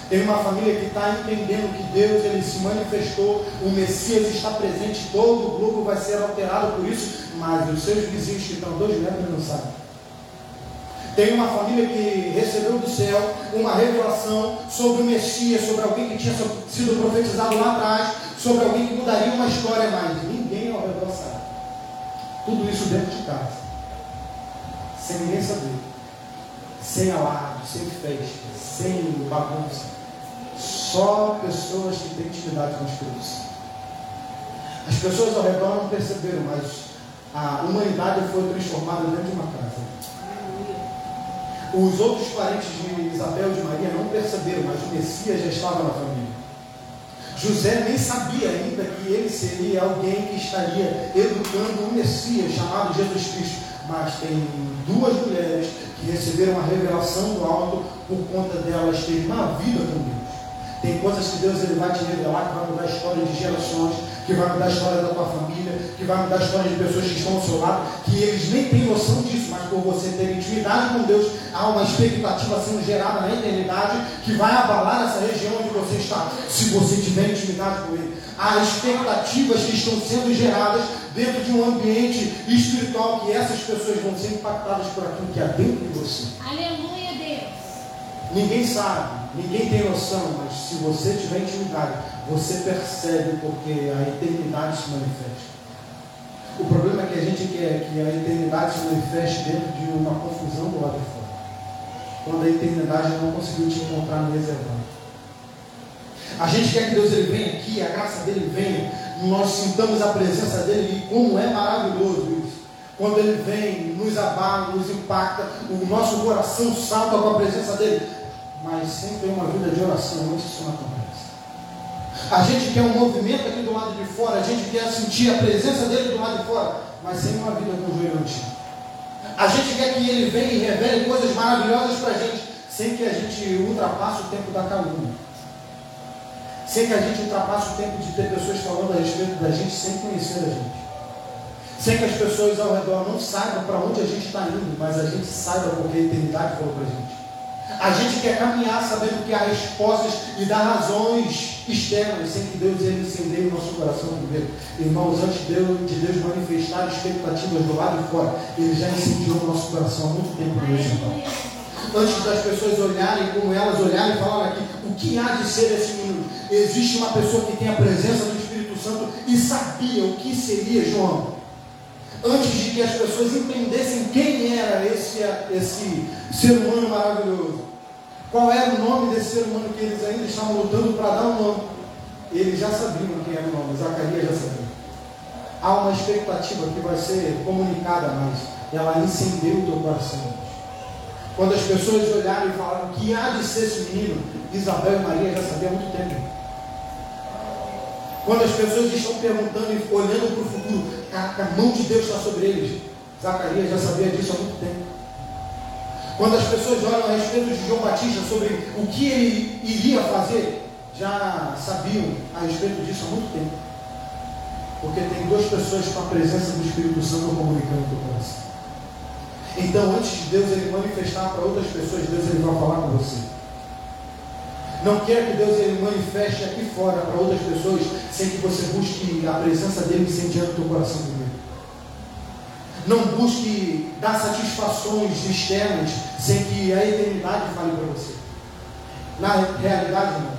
Tem uma família que está entendendo que Deus ele se manifestou, o Messias está presente, todo o globo vai ser alterado por isso, mas os seus vizinhos que estão dois metros não sabem. Tem uma família que recebeu do céu uma revelação sobre o Messias, sobre alguém que tinha sido profetizado lá atrás, sobre alguém que mudaria uma história, mas ninguém ao redor sabe. Tudo isso dentro de casa, sem ninguém saber, sem alarde, sem festa, sem bagunça. Só pessoas que têm intimidade com Santo. As pessoas ao redor não perceberam, mas a humanidade foi transformada dentro de uma casa. Os outros parentes de Isabel e de Maria não perceberam, mas o Messias já estava na família. José nem sabia ainda que ele seria alguém que estaria educando o Messias, chamado Jesus Cristo. Mas tem duas mulheres que receberam a revelação do alto por conta delas terem uma vida com Deus. Tem coisas que Deus ele vai te revelar que vai mudar a história de gerações, que vai mudar a história da tua família, que vai mudar a história de pessoas que estão ao seu lado, que eles nem têm noção disso, mas por você ter intimidade com Deus, há uma expectativa sendo gerada na eternidade que vai abalar essa região onde você está, se você tiver intimidade com Ele. Há expectativas que estão sendo geradas dentro de um ambiente espiritual que essas pessoas vão ser impactadas por aquilo que há dentro de você. Aleluia. Ninguém sabe, ninguém tem noção, mas se você tiver intimidade, você percebe porque a eternidade se manifesta. O problema é que a gente quer que a eternidade se manifeste dentro de uma confusão do lado de fora. Quando a eternidade não conseguiu te encontrar no reservado. A gente quer que Deus ele venha aqui, a graça dele venha, nós sintamos a presença dele e como é maravilhoso isso. Quando ele vem, nos abala, nos impacta, o nosso coração salta com a presença dele. Mas sempre uma vida de oração isso não acontece. A gente quer um movimento aqui do lado de fora, a gente quer sentir a presença dele do lado de fora, mas sem uma vida com o joelho antigo. A gente quer que ele venha e revele coisas maravilhosas para a gente, sem que a gente ultrapasse o tempo da calúnia. Sem que a gente ultrapasse o tempo de ter pessoas falando a respeito da gente sem conhecer a gente. Sem que as pessoas ao redor não saibam para onde a gente está indo, mas a gente saiba porque a eternidade falou para a gente. A gente quer caminhar sabendo que há respostas e dá razões externas, sem que Deus ele incendeie o nosso coração primeiro. Irmãos, antes de Deus, de Deus manifestar expectativas do lado de fora, Ele já incendiou o nosso coração há muito tempo no então. Antes das pessoas olharem como elas olharem e falarem aqui, o que há de ser esse menino? Existe uma pessoa que tem a presença do Espírito Santo e sabia o que seria João antes de que as pessoas entendessem quem era esse, esse ser humano maravilhoso. Qual era o nome desse ser humano que eles ainda estavam lutando para dar um nome. Eles já sabiam quem era o nome, Zacarias já sabia. Há uma expectativa que vai ser comunicada, mas ela incendeia o teu coração. Quando as pessoas olharam e falaram que há de ser esse menino, Isabel e Maria já sabiam há muito tempo. Quando as pessoas estão perguntando e olhando para o futuro, a mão de Deus está sobre eles. Zacarias já sabia disso há muito tempo. Quando as pessoas olham a respeito de João Batista sobre o que ele iria fazer, já sabiam a respeito disso há muito tempo. Porque tem duas pessoas com a presença do Espírito Santo comunicando com o coração. Então, antes de Deus ele manifestar para outras pessoas, Deus ele vai falar com você. Não queira que Deus ele manifeste aqui fora para outras pessoas sem que você busque a presença dele incendiando o teu coração primeiro. Não busque dar satisfações externas sem que a eternidade fale para você. Na realidade, irmão,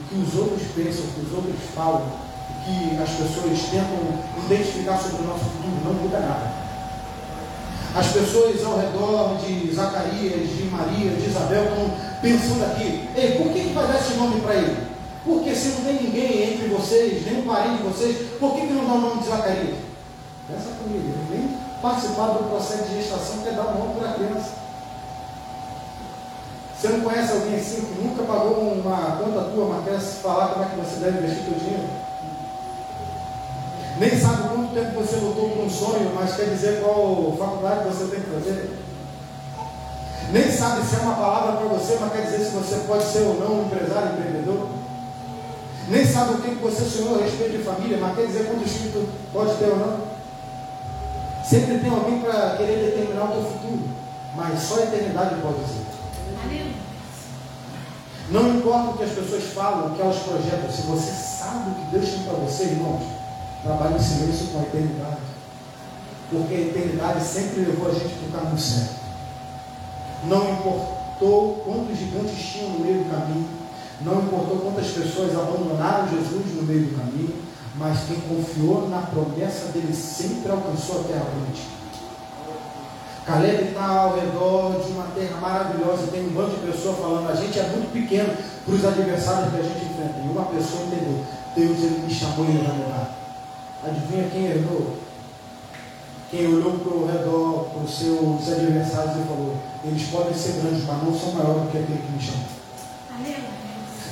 o que os outros pensam, o que os outros falam, o que as pessoas tentam identificar sobre o nosso futuro não muda nada. As pessoas ao redor de Zacarias, de Maria, de Isabel estão pensando aqui, ei, por que, que vai dar esse nome para ele? Porque se não tem ninguém entre vocês, nem um parente de vocês, por que, que não dá o nome de Zacarias? Comigo, ele nem participaram do processo de gestação quer dar o nome para a criança. Você não conhece alguém assim que nunca pagou uma conta tua, mas quer falar como é que você deve investir seu dinheiro? Nem sabe quanto tempo você lutou por um sonho, mas quer dizer qual faculdade você tem que fazer. Nem sabe se é uma palavra para você, mas quer dizer se você pode ser ou não um empresário, empreendedor. Nem sabe o que você sonhou a respeito de família, mas quer dizer quanto espírito pode ter ou não. Sempre tem alguém para querer determinar o teu futuro, mas só a eternidade pode dizer. Não importa o que as pessoas falam, o que elas projetam, se você sabe o que Deus tem para você, irmãos, Trabalhe em silêncio com a eternidade. Porque a eternidade sempre levou a gente para o caminho certo. Não importou quantos gigantes tinham no meio do caminho, não importou quantas pessoas abandonaram Jesus no meio do caminho, mas quem confiou na promessa dele sempre alcançou a terra prometida. Caleb está ao redor de uma terra maravilhosa, tem um bando de pessoas falando, a gente é muito pequeno para os adversários que a gente enfrenta. E uma pessoa entendeu, Deus ele me chamou e ele vai levar. Adivinha quem errou? Quem olhou para o redor, para os seus adversários e falou: Eles podem ser grandes, mas não são maiores do que aquele que me chama.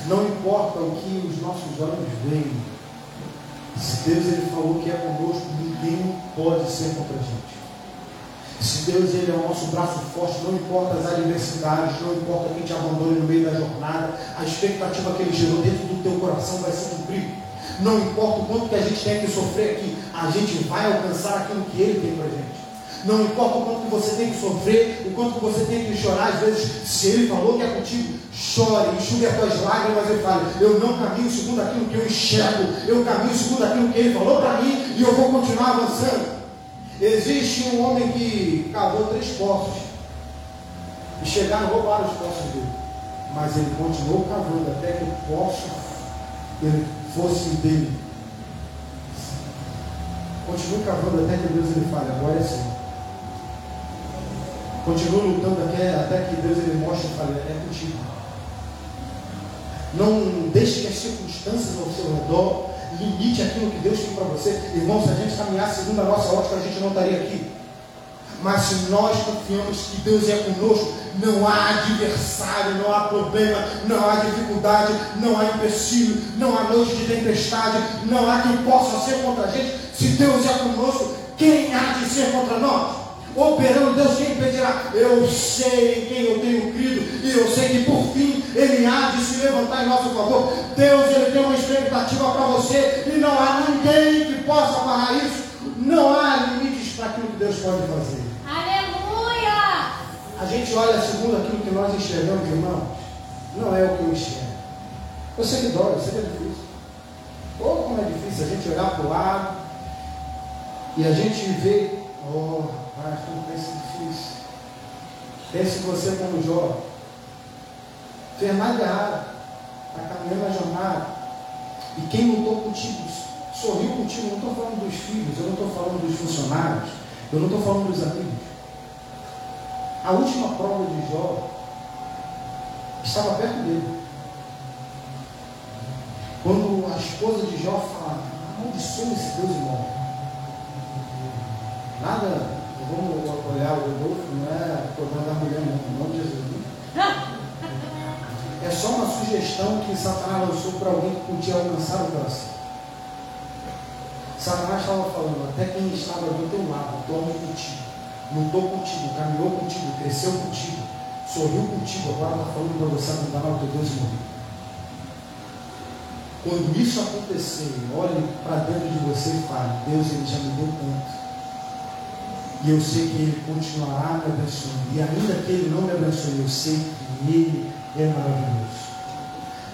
Não importa o que os nossos olhos veem, se Deus ele falou que é conosco, ninguém pode ser contra a gente. Se Deus ele é o nosso braço forte, não importa as adversidades, não importa quem te abandone no meio da jornada, a expectativa que ele gerou dentro do teu coração vai ser cumprida. Não importa o quanto que a gente tem que sofrer aqui, a gente vai alcançar aquilo que Ele tem para gente. Não importa o quanto você tem que sofrer, o quanto você tem que chorar, às vezes, se Ele falou que é contigo, chore, enxugue as tuas lágrimas e fale, eu não caminho segundo aquilo que eu enxergo, eu caminho segundo aquilo que Ele falou para mim e eu vou continuar avançando. Existe um homem que cavou três poços e chegaram a roubar os poços dele, mas ele continuou cavando até que o poço ele fosse dele. Continue cavando até que Deus ele fale, agora é sim. Continue lutando até, até que Deus ele mostre e fale, é contigo. Não deixe que as circunstâncias ao seu redor limite aquilo que Deus tem para você. Irmão, se a gente caminhar segundo a nossa ótica, a gente não estaria aqui. Mas se nós confiamos que Deus é conosco, não há adversário, não há problema, não há dificuldade, não há empecilho, não há noite de tempestade, não há quem possa ser contra a gente. Se Deus é conosco, quem há de ser contra nós? Operando Deus, quem impedirá? Eu sei em quem eu tenho crido e eu sei que por fim Ele há de se levantar em nosso favor. Deus ele tem uma expectativa para você e não há ninguém que possa parar isso. Não há limites para aquilo que Deus pode fazer. A gente olha segundo aquilo que nós enxergamos, irmãos. Não é o que eu enxergo. Eu sei que dói, eu sei que é difícil. Ou como é difícil a gente olhar para o lado e a gente vê, oh, rapaz, como pensa difícil. Pense você como jovem. Fez nada errado. Está caminhando a jornada. E quem lutou contigo, sorriu contigo, não estou falando dos filhos, eu não estou falando dos funcionários, eu não estou falando dos amigos. A última prova de Jó estava perto dele. Quando a esposa de Jó fala, amaldiçoa esse Deus e morre. Nada, vamos olhar o Rodolfo, não é problema da mulher, não, nome de Jesus. Né? É só uma sugestão que Satanás lançou para alguém que podia alcançar o coração. Satanás estava falando, até quem estava do teu lado, dorme contigo lutou contigo, caminhou contigo, cresceu contigo, sorriu contigo, agora está falando para você abandonar o teu Deus e morrer. Quando isso acontecer, olhe para dentro de você e fale, Deus ele já me deu tanto. E eu sei que Ele continuará me abençoando. E ainda que Ele não me abençoe, eu sei que Ele é maravilhoso.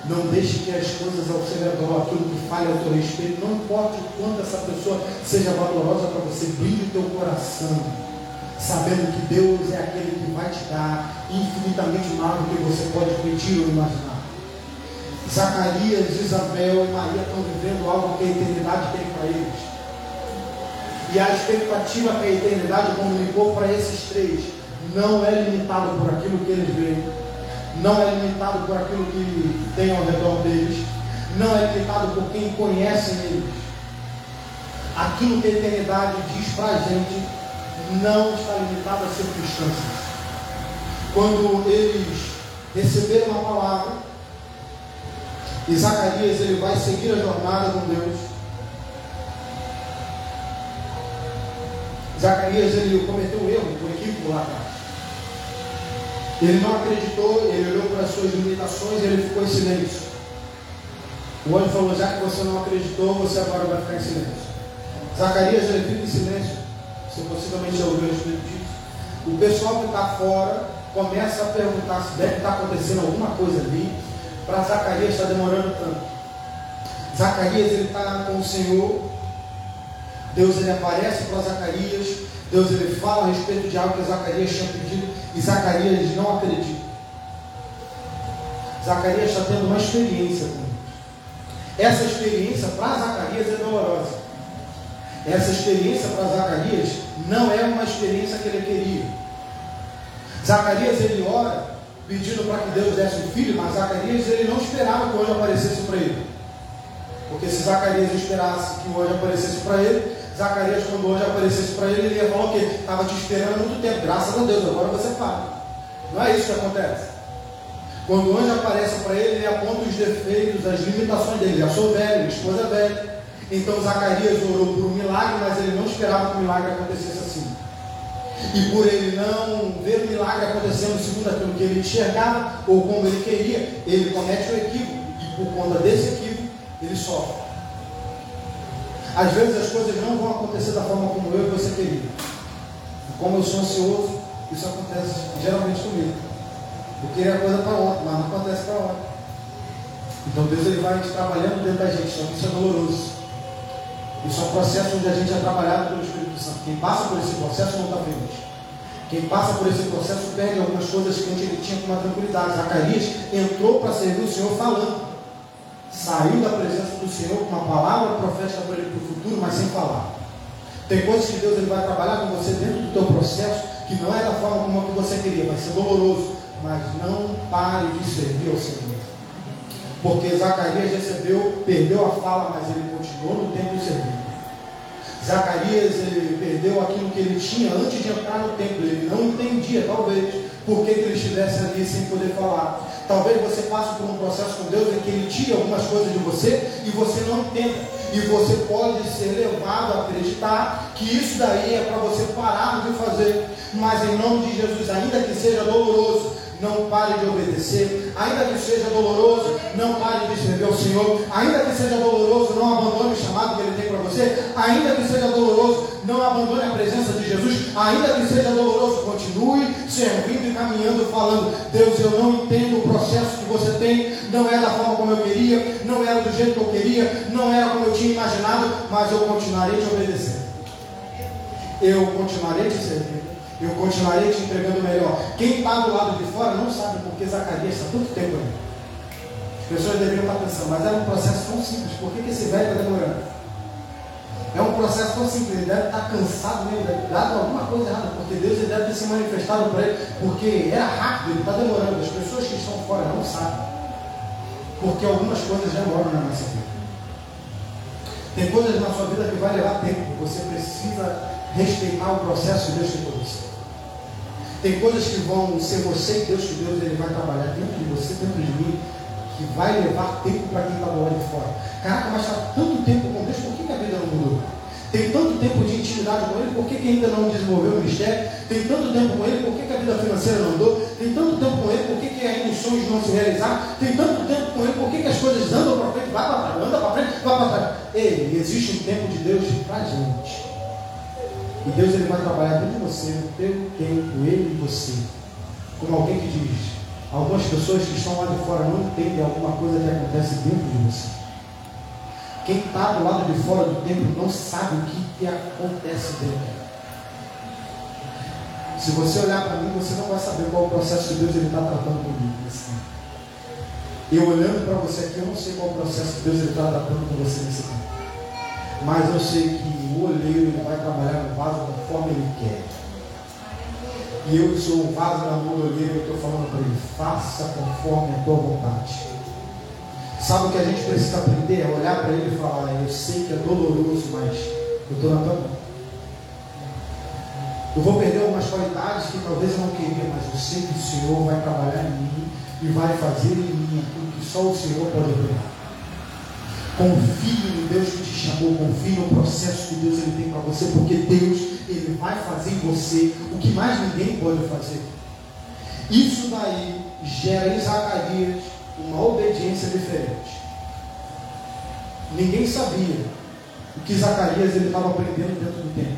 Não deixe que as coisas ao seu redor, aquilo que fale ao teu respeito, não importa o quanto essa pessoa seja valorosa para você, brilhe o teu coração, sabendo que Deus é aquele que vai te dar infinitamente mais do que você pode pedir ou imaginar. Zacarias, Isabel e Maria estão vivendo algo que a eternidade tem para eles. E a expectativa que a eternidade comunicou para esses três não é limitado por aquilo que eles veem, não é limitado por aquilo que tem ao redor deles, não é limitado por quem conhece eles. Aquilo que a eternidade diz para a gente não está limitado a circunstâncias. Quando eles receberam a palavra, e Zacarias ele vai seguir a jornada com Deus. Zacarias ele cometeu um erro, um equívoco lá atrás. Ele não acreditou, ele olhou para as suas limitações e ele ficou em silêncio. O anjo falou: já que você não acreditou, você agora vai ficar em silêncio. Zacarias ele fica em silêncio. Você possivelmente ouviu a respeito disso. O pessoal que está fora começa a perguntar se deve estar acontecendo alguma coisa ali para Zacarias está demorando tanto. Zacarias ele está com o Senhor. Deus ele aparece para Zacarias. Deus ele fala a respeito de algo que Zacarias tinha pedido. E Zacarias não acredita. Zacarias está tendo uma experiência com Deus. Essa experiência para Zacarias é dolorosa. Essa experiência para Zacarias não é uma experiência que ele queria. Zacarias ele ora pedindo para que Deus desse um filho, mas Zacarias ele não esperava que o anjo aparecesse para ele. Porque se Zacarias esperasse que o anjo aparecesse para ele, Zacarias, quando o anjo aparecesse para ele, ele ia falar o quê? Estava te esperando há muito tempo, graças a Deus, agora você para. Não é isso que acontece. Quando o anjo aparece para ele, ele aponta os defeitos, as limitações dele. Já sou velho, minha esposa é velha. Então Zacarias orou por um milagre, mas ele não esperava que o milagre acontecesse assim. E por ele não ver o milagre acontecendo segundo aquilo que ele enxergava ou como ele queria, ele comete o equívoco. E por conta desse equívoco, ele sofre. Às vezes as coisas não vão acontecer da forma como eu e você queria. E como eu sou ansioso, isso acontece geralmente comigo. Eu queria a coisa para ontem, mas não acontece para ontem. Então Deus ele vai trabalhando dentro da gente, que isso é doloroso. Isso é um processo onde a gente é trabalhado pelo Espírito Santo. Quem passa por esse processo não está feliz. Quem passa por esse processo perde algumas coisas que antes ele tinha com uma tranquilidade. Zacarias entrou para servir o Senhor falando. Saiu da presença do Senhor com uma palavra profética para ele para o futuro, mas sem falar. Tem coisas que Deus ele vai trabalhar com você dentro do teu processo que não é da forma como você queria, vai ser doloroso, mas não pare de servir ao Senhor. Porque Zacarias recebeu, perdeu a fala, mas ele continuou no tempo de servir. Zacarias ele perdeu aquilo que ele tinha antes de entrar no templo. Ele não entendia, talvez, por que, ele estivesse ali sem poder falar. Talvez você passe por um processo com Deus em que ele tire algumas coisas de você e você não entenda. E você pode ser levado a acreditar que isso daí é para você parar de fazer. Mas em nome de Jesus, ainda que seja doloroso, não pare de obedecer, ainda que seja doloroso, não pare de servir ao Senhor, ainda que seja doloroso, não abandone o chamado que Ele tem para você, ainda que seja doloroso, não abandone a presença de Jesus, ainda que seja doloroso, continue servindo e caminhando, falando: Deus, eu não entendo o processo que você tem, não é da forma como eu queria, não era do jeito que eu queria, não era como eu tinha imaginado, mas eu continuarei te obedecendo, eu continuarei te servindo. Eu continuarei te entregando melhor. Quem está do lado de fora não sabe porque Zacarias está tanto tempo aí. As pessoas deveriam estar pensando, mas era um processo tão simples, por que, que esse velho está demorando? É um processo tão simples, ele deve estar cansado mesmo, deve dado alguma coisa errada, porque Deus ele deve ter se manifestado para ele, porque era rápido, ele está demorando. As pessoas que estão fora não sabem. Porque algumas coisas demoram na nossa vida. Tem coisas na sua vida que vai levar tempo. Você precisa respeitar o processo de Deus para você. Tem coisas que vão ser você e Deus, que Deus ele vai trabalhar dentro de você, dentro de mim, que vai levar tempo para quem está do lado de fora. Caraca, mas está tanto tempo com Deus, por que, que a vida não mudou? Tem tanto tempo de intimidade com Ele, por que, que ainda não desenvolveu o ministério? Tem tanto tempo com Ele, por que, que a vida financeira não andou? Tem tanto tempo com Ele, por que, que ainda os sonhos não se realizaram? Tem tanto tempo com Ele, por que, que as coisas andam para frente, vai para trás, anda para frente, vai para trás? Ei, existe um tempo de Deus para gente. E Deus ele vai trabalhar dentro de você, no teu tempo, ele e você. Como alguém que diz, Algumas pessoas que estão lá de fora não entendem alguma coisa que acontece dentro de você. Quem está do lado de fora do templo não sabe o que, que acontece dentro. Se você olhar para mim, você não vai saber qual o processo que Deus está tratando comigo nesse tempo. Eu olhando para você aqui, eu não sei qual o processo que Deus está tratando com você nesse tempo. Mas eu sei que o olheiro ele vai trabalhar no vaso conforme ele quer. E eu sou o vaso na mão do olheiro, eu estou falando para ele, faça conforme a tua vontade. Sabe o que a gente precisa aprender? É olhar para ele e falar, eu sei que é doloroso, mas eu estou na tua mão. Eu vou perder algumas qualidades que talvez eu não queria, mas eu sei que o Senhor vai trabalhar em mim e vai fazer em mim aquilo que só o Senhor pode operar. Confie no Deus que te chamou, confie no processo que Deus ele tem para você, porque Deus ele vai fazer em você o que mais ninguém pode fazer. Isso daí gera em Zacarias uma obediência diferente. Ninguém sabia o que Zacarias ele estava aprendendo dentro do templo.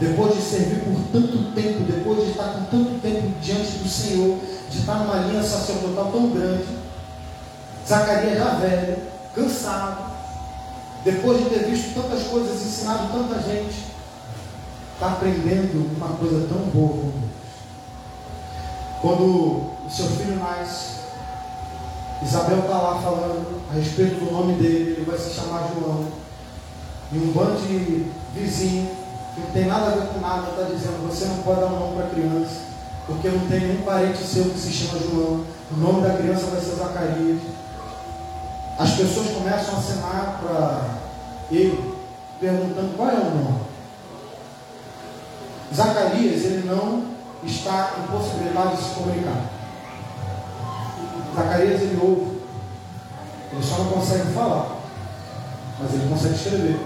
Depois de servir por tanto tempo, depois de estar com tanto tempo diante do Senhor, de estar numa linha sacerdotal tão grande, Zacarias já velho, cansado, depois de ter visto tantas coisas, ensinado tanta gente, está aprendendo uma coisa tão boa com Deus. Quando o seu filho nasce, Isabel está lá falando a respeito do nome dele, ele vai se chamar João. E um bando de vizinho, que não tem nada a ver com nada, está dizendo, você não pode dar um nome para a criança, porque não tem nenhum parente seu que se chama João. O nome da criança vai ser Zacarias as pessoas começam a acenar para ele, perguntando qual é o nome. Zacarias, ele não está impossibilitado de se comunicar. Zacarias, ele ouve. Ele só não consegue falar, mas ele consegue escrever.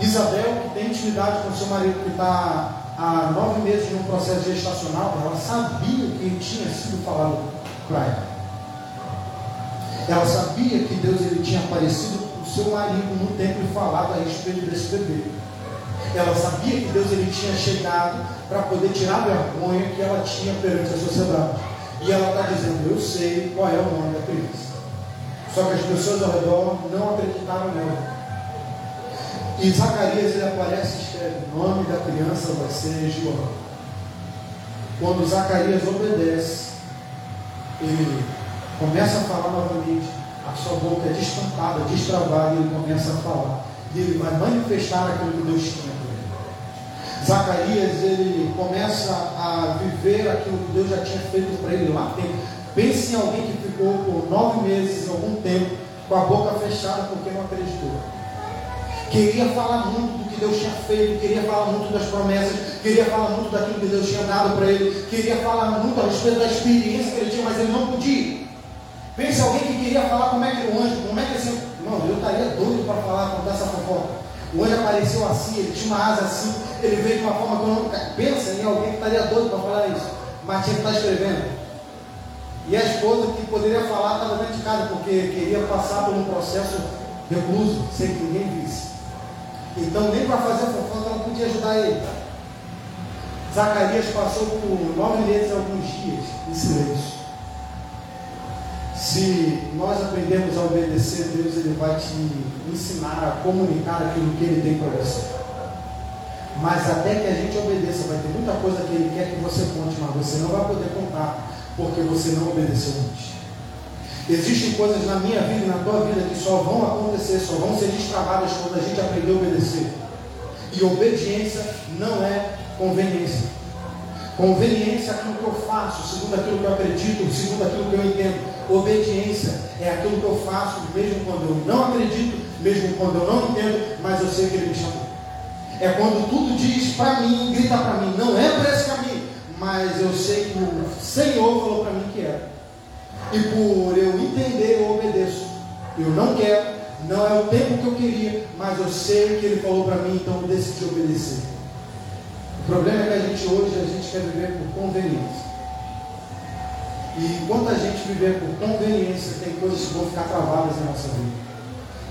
Isabel, que tem intimidade com seu marido, que está há nove meses num processo gestacional, ela sabia que tinha sido falado para ela. Ela sabia que Deus ele tinha aparecido para o seu marido no templo e falado a respeito desse bebê. Ela sabia que Deus ele tinha chegado para poder tirar a vergonha que ela tinha perante a sociedade. E ela está dizendo, eu sei qual é o nome da criança. Só que as pessoas ao redor não acreditaram nela. E Zacarias ele aparece e escreve, o nome da criança vai ser João. Quando Zacarias obedece, ele começa a falar novamente, a sua boca é destampada, destravada, e ele começa a falar. E ele vai manifestar aquilo que Deus tinha para ele. Zacarias, ele começa a viver aquilo que Deus já tinha feito para ele lá dentro. Pense em alguém que ficou por nove meses, algum tempo, com a boca fechada porque não acreditou. Queria falar muito do que Deus tinha feito, queria falar muito das promessas, queria falar muito daquilo que Deus tinha dado para ele, queria falar muito a respeito da experiência que ele tinha, mas ele não podia. Pense alguém que queria falar como é que o anjo, como é que assim, não, eu estaria doido para falar, contar essa fofoca. O anjo apareceu assim, ele tinha uma asa assim, ele veio de uma forma que eu não. Pensa em alguém que estaria doido para falar isso, mas tinha que estar escrevendo. E a esposa que poderia falar estava dentro de casa, porque queria passar por um processo recluso, sem que ninguém visse. Então, nem para fazer fofoca ela podia ajudar ele. Zacarias passou por nove meses, alguns dias, em silêncio. Se nós aprendemos a obedecer, Deus ele vai te ensinar a comunicar aquilo que Ele tem para você. Mas até que a gente obedeça, vai ter muita coisa que Ele quer que você conte, mas você não vai poder contar, porque você não obedeceu antes. Existem coisas na minha vida e na tua vida que só vão acontecer, só vão ser destravadas quando a gente aprender a obedecer. E obediência não é conveniência. Conveniência aquilo que eu faço, segundo aquilo que eu acredito, segundo aquilo que eu entendo. Obediência é aquilo que eu faço, mesmo quando eu não acredito, mesmo quando eu não entendo, mas eu sei que Ele me chamou. É quando tudo diz para mim, grita para mim, não é para esse caminho, mas eu sei que o Senhor falou para mim que era. E por eu entender, eu obedeço. Eu não quero, não é o tempo que eu queria, mas eu sei que Ele falou para mim, então eu decidi obedecer. O problema é que a gente hoje, a gente quer viver por conveniência. E enquanto a gente viver por conveniência, tem coisas que vão ficar travadas na nossa vida.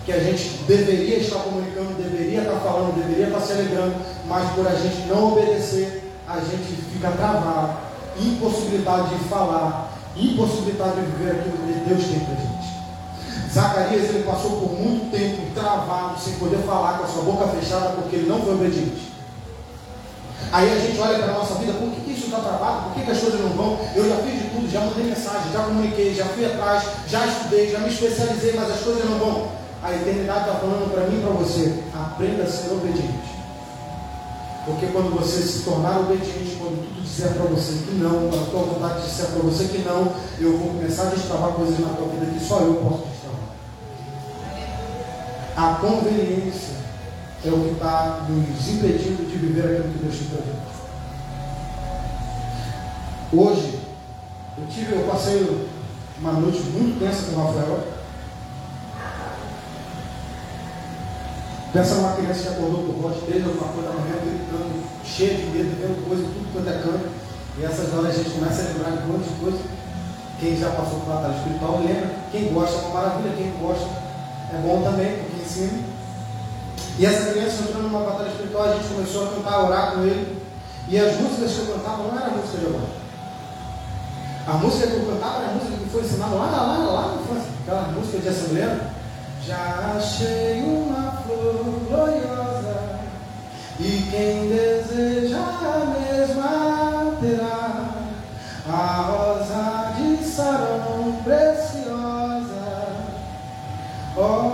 Que a gente deveria estar comunicando, deveria estar falando, deveria estar se alegrando, mas por a gente não obedecer, a gente fica travado. impossibilidade de falar, impossibilidade de viver aquilo que Deus tem para gente. Zacarias ele passou por muito tempo travado, sem poder falar, com a sua boca fechada, porque ele não foi obediente. Aí a gente olha para a nossa vida, por que, que isso está travado? Por que, que as coisas não vão? Eu já fiz de tudo, já mandei mensagem, já comuniquei, já fui atrás, já estudei, já me especializei, mas as coisas não vão. A eternidade está falando para mim e para você, aprenda a ser obediente. Porque quando você se tornar obediente, quando tudo disser para você que não, a tua vontade disser para você que não, eu vou começar a destravar coisas na tua vida que só eu posso destravar. A conveniência é o que está nos impedindo de viver aquilo que Deus tem para gente. Hoje, eu tive, eu passei uma noite muito tensa com o Rafael. Pensa numa criança que acordou por voz desde alguma coisa da manhã, gritando, cheia de medo, vendo coisa, tudo quanto é canto. E essas horas a gente começa a lembrar de um monte de coisa. Quem já passou por batalha espiritual lembra. Quem gosta é uma maravilha, quem gosta é bom também, porque ensina. E essa criança entrando numa batalha espiritual, a gente começou a cantar, a orar com ele. E as músicas que eu cantava não eram músicas de agora. A música que eu cantava era a música que foi ensinada lá, lá, lá, lá infância. Aquela música de assembleia. Já achei uma flor gloriosa e quem deseja a mesma terá a rosa de Sarão preciosa. Oh,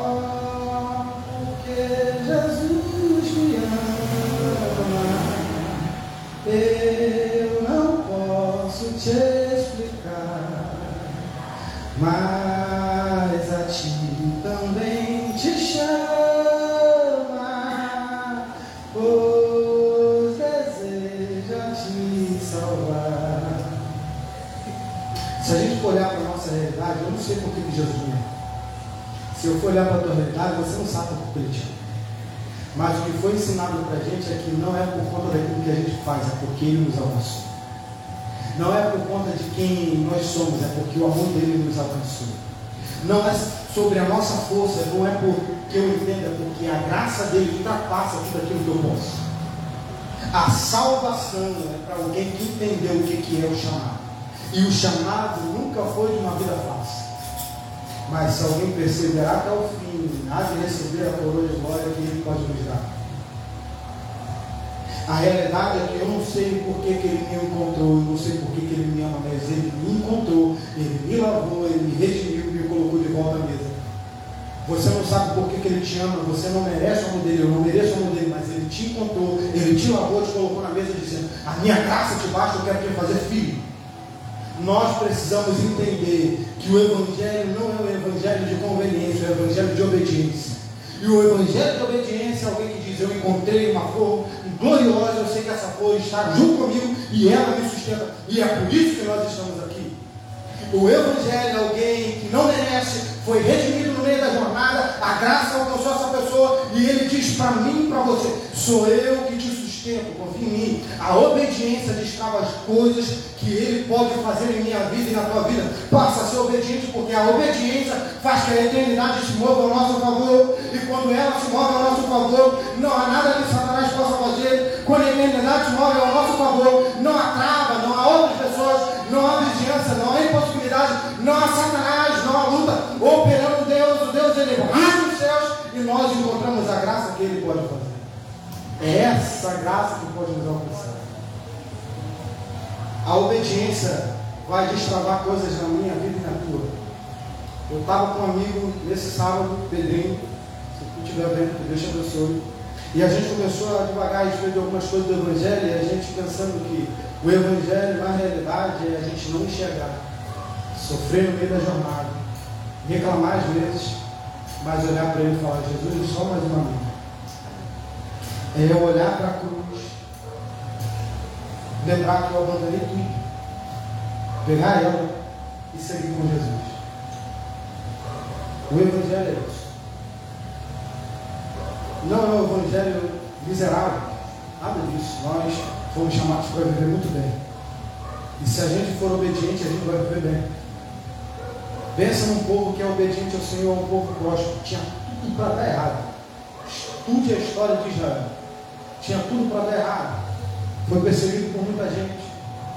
sei por que Jesus me ama. Se eu for olhar para a tua realidade, você não sabe por que ele te ama. Mas o que foi ensinado para a gente é que não é por conta daquilo que a gente faz, é porque ele nos alcançou. Não é por conta de quem nós somos, é porque o amor dele nos alcançou. Não é sobre a nossa força, não é porque eu entendo, é porque a graça dele ultrapassa tudo aquilo que eu posso. A salvação é para alguém que entendeu o que é o chamado. E o chamado nunca foi de uma vida fácil. Mas se alguém perseverar até o fim, há de receber a coroa de glória que ele pode nos dar. A realidade é que eu não sei por que, que ele me encontrou, eu não sei por que, que ele me ama, mas ele me encontrou, ele me lavou, ele me redimiu me colocou de volta à mesa. Você não sabe por que, que ele te ama, você não merece o amor dele, eu não mereço o amor dele, mas ele te encontrou, ele te lavou, te colocou na mesa dizendo, a minha graça te basta, eu quero te fazer filho. Nós precisamos entender que o Evangelho não é um Evangelho de conveniência, é um Evangelho de obediência. E o Evangelho de obediência é alguém que diz: Eu encontrei uma flor gloriosa, eu sei que essa flor está junto comigo e ela me sustenta. E é por isso que nós estamos aqui. O Evangelho é alguém que não merece, foi redimido no meio da jornada, a graça alcançou essa pessoa e ele diz para mim e para você: Sou eu que te confia em mim. A obediência destrava as coisas que ele pode fazer em minha vida e na tua vida. Passa a ser obediente, porque a obediência faz que a eternidade se mova ao nosso favor. E quando ela se move ao nosso favor, não há nada que Satanás possa fazer. Quando a eternidade se move ao nosso favor, não há trava, não há outras pessoas, não há vigilança, não há impossibilidade, não há Satanás, não há luta. Operando Deus, o Deus ele rasga os céus e nós encontramos a graça que ele pode fazer. É essa graça que pode nos alcançar. A obediência vai destravar coisas na minha vida e na tua. Eu estava com um amigo nesse sábado, Pedrinho, se tu estiver vendo, que Deus te abençoe. E a gente começou a devagar a respeito de algumas coisas do Evangelho, e a gente pensando que o Evangelho, na realidade, é a gente não enxergar, sofrer no meio da jornada, reclamar às vezes, mas olhar para ele e falar: Jesus, só mais uma amiga. É eu olhar para a cruz, lembrar que eu abandonei tudo, pegar ela e seguir com Jesus. O Evangelho é isso. Não é um Evangelho miserável, nada disso. Nós fomos chamados para viver muito bem. E se a gente for obediente, a gente vai viver bem. Pensa num povo que é obediente ao Senhor, um povo próspero. Tinha tudo para dar errado. Estude a história de Israel. Tinha tudo para dar errado. Foi perseguido por muita gente.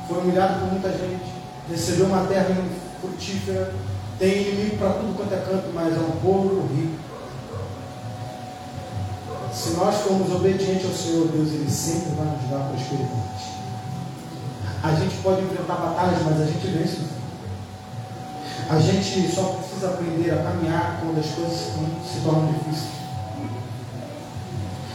foi humilhado por muita gente, recebeu uma terra frutífera, tem inimigo para tudo quanto é canto, mas é um povo rico. Se nós formos obedientes ao Senhor Deus, Ele sempre vai nos dar prosperidade. A gente pode enfrentar batalhas, mas a gente vence. A gente só precisa aprender a caminhar quando as coisas se tornam difíceis.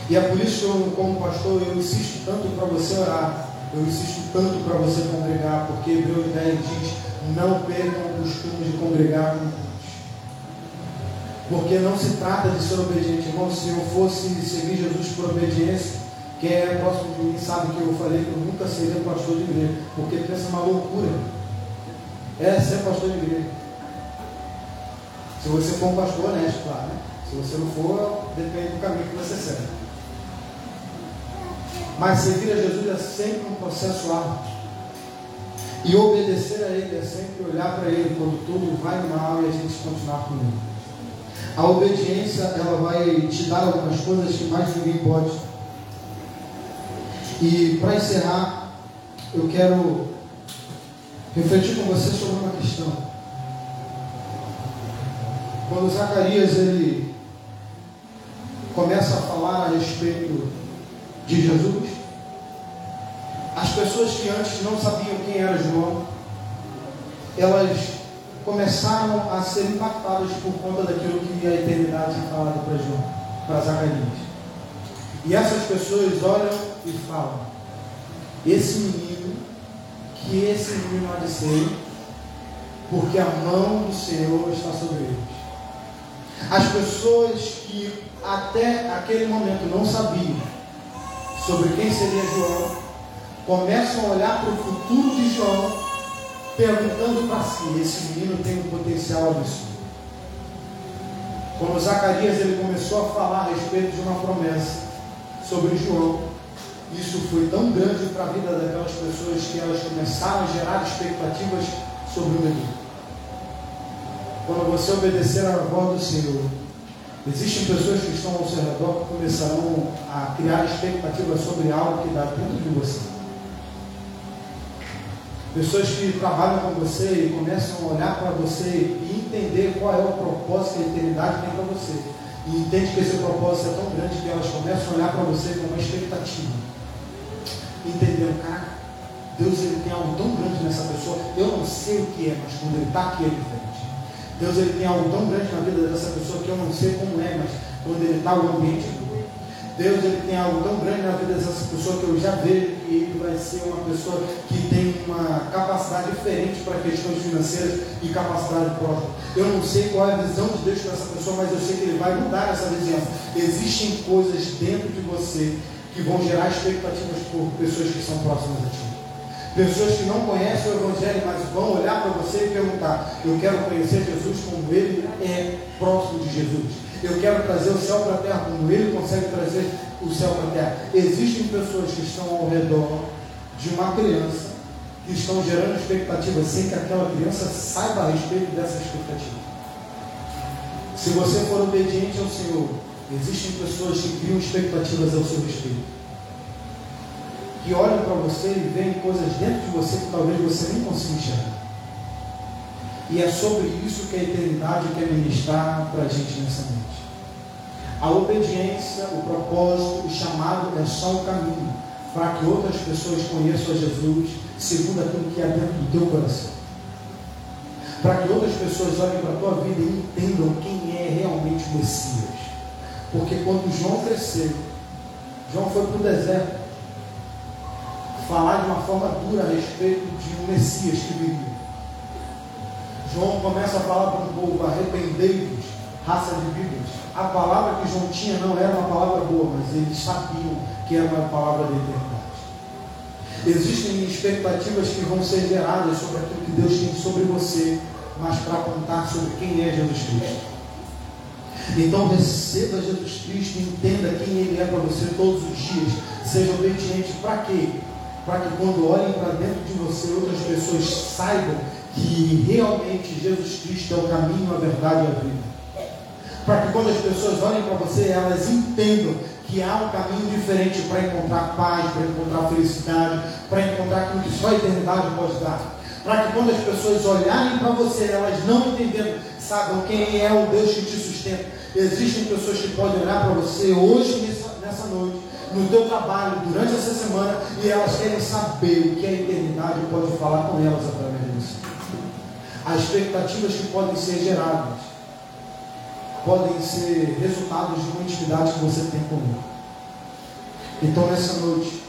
E é por isso que eu, como pastor, eu insisto tanto para você orar, eu insisto tanto para você congregar, porque Hebreus 10 diz, não percam o costume de congregar com. Porque não se trata de ser obediente, irmão. Se eu fosse seguir Jesus por obediência, quem é próximo de mim sabe que eu falei que eu nunca seria pastor de igreja, porque pensa uma loucura. É ser pastor de igreja. Se você for um pastor honesto, claro. Né? Se você não for, depende do caminho que você segue. Mas servir a Jesus é sempre um processo árduo. E obedecer a Ele é sempre olhar para Ele quando tudo vai mal e a gente continuar com Ele. A obediência, ela vai te dar algumas coisas que mais ninguém pode. E para encerrar, eu quero refletir com você sobre uma questão. Quando Zacarias ele começa a falar a respeito de Jesus, as pessoas que antes não sabiam quem era João, elas começaram a ser impactadas por conta daquilo que a eternidade falado para João, para Zacarias. E essas pessoas olham e falam: esse menino, que esse menino há de ser, porque a mão do Senhor está sobre eles. As pessoas que até aquele momento não sabiam sobre quem seria João, começam a olhar para o futuro de João, perguntando para si: esse menino tem um potencial absurdo. Quando Zacarias ele começou a falar a respeito de uma promessa, sobre João. Isso foi tão grande para a vida daquelas pessoas que elas começaram a gerar expectativas sobre o menino. Quando você obedecer à voz do Senhor, existem pessoas que estão ao seu redor que começarão a criar expectativas sobre algo que dá dentro de você. Pessoas que trabalham com você e começam a olhar para você e entender qual é o propósito que a eternidade tem para você e entende que esse propósito é tão grande que elas começam a olhar para você com uma expectativa. Entendendo, cara, Deus ele tem algo tão grande nessa pessoa, eu não sei o que é, mas quando ele está aqui é diferente. Deus ele tem algo tão grande na vida dessa pessoa que eu não sei como é, mas quando ele está o ambiente Deus ele tem algo tão grande na vida dessa pessoa que eu já vejo que ele vai ser uma pessoa que tem uma capacidade diferente para questões financeiras e capacidade própria. Eu não sei qual é a visão de Deus para essa pessoa, mas eu sei que ele vai mudar essa visão. Existem coisas dentro de você que vão gerar expectativas por pessoas que são próximas a ti. Pessoas que não conhecem o Evangelho, mas vão olhar para você e perguntar: Eu quero conhecer Jesus como ele é próximo de Jesus. Eu quero trazer o céu para a terra como ele consegue trazer o céu para a terra. Existem pessoas que estão ao redor de uma criança que estão gerando expectativas sem que aquela criança saiba a respeito dessa expectativa. Se você for obediente ao Senhor, existem pessoas que criam expectativas ao seu respeito. Que olham para você e veem coisas dentro de você que talvez você nem consiga enxergar. E é sobre isso que a eternidade quer ministrar para a gente nessa noite. A obediência, o propósito, o chamado é só o caminho para que outras pessoas conheçam a Jesus segundo aquilo que é dentro do teu coração. Para que outras pessoas olhem para a tua vida e entendam quem é realmente o Messias. Porque quando João cresceu, João foi para o deserto falar de uma forma dura a respeito de um Messias que viria. João começa a falar para o povo: arrependei-vos, raça de víboras. A palavra que João tinha não era uma palavra boa, mas eles sabiam que era uma palavra da eternidade. Existem expectativas que vão ser geradas sobre aquilo que Deus tem sobre você, mas para apontar sobre quem é Jesus Cristo. Então receba Jesus Cristo entenda quem Ele é para você todos os dias. Seja obediente para quê? Para que quando olhem para dentro de você, outras pessoas saibam que realmente Jesus Cristo é o caminho, a verdade e a vida. Para que quando as pessoas olhem para você, elas entendam que há um caminho diferente para encontrar paz, para encontrar felicidade, para encontrar aquilo que só a eternidade pode dar. Para que quando as pessoas olharem para você, elas não entendendo, saibam quem é o Deus que te sustenta. Existem pessoas que podem olhar para você hoje, nessa, nessa noite, no teu trabalho, durante essa semana, e elas querem saber o que a eternidade pode falar com elas através você. As expectativas que podem ser geradas podem ser resultados de uma intimidade que você tem comigo. Então, nessa noite,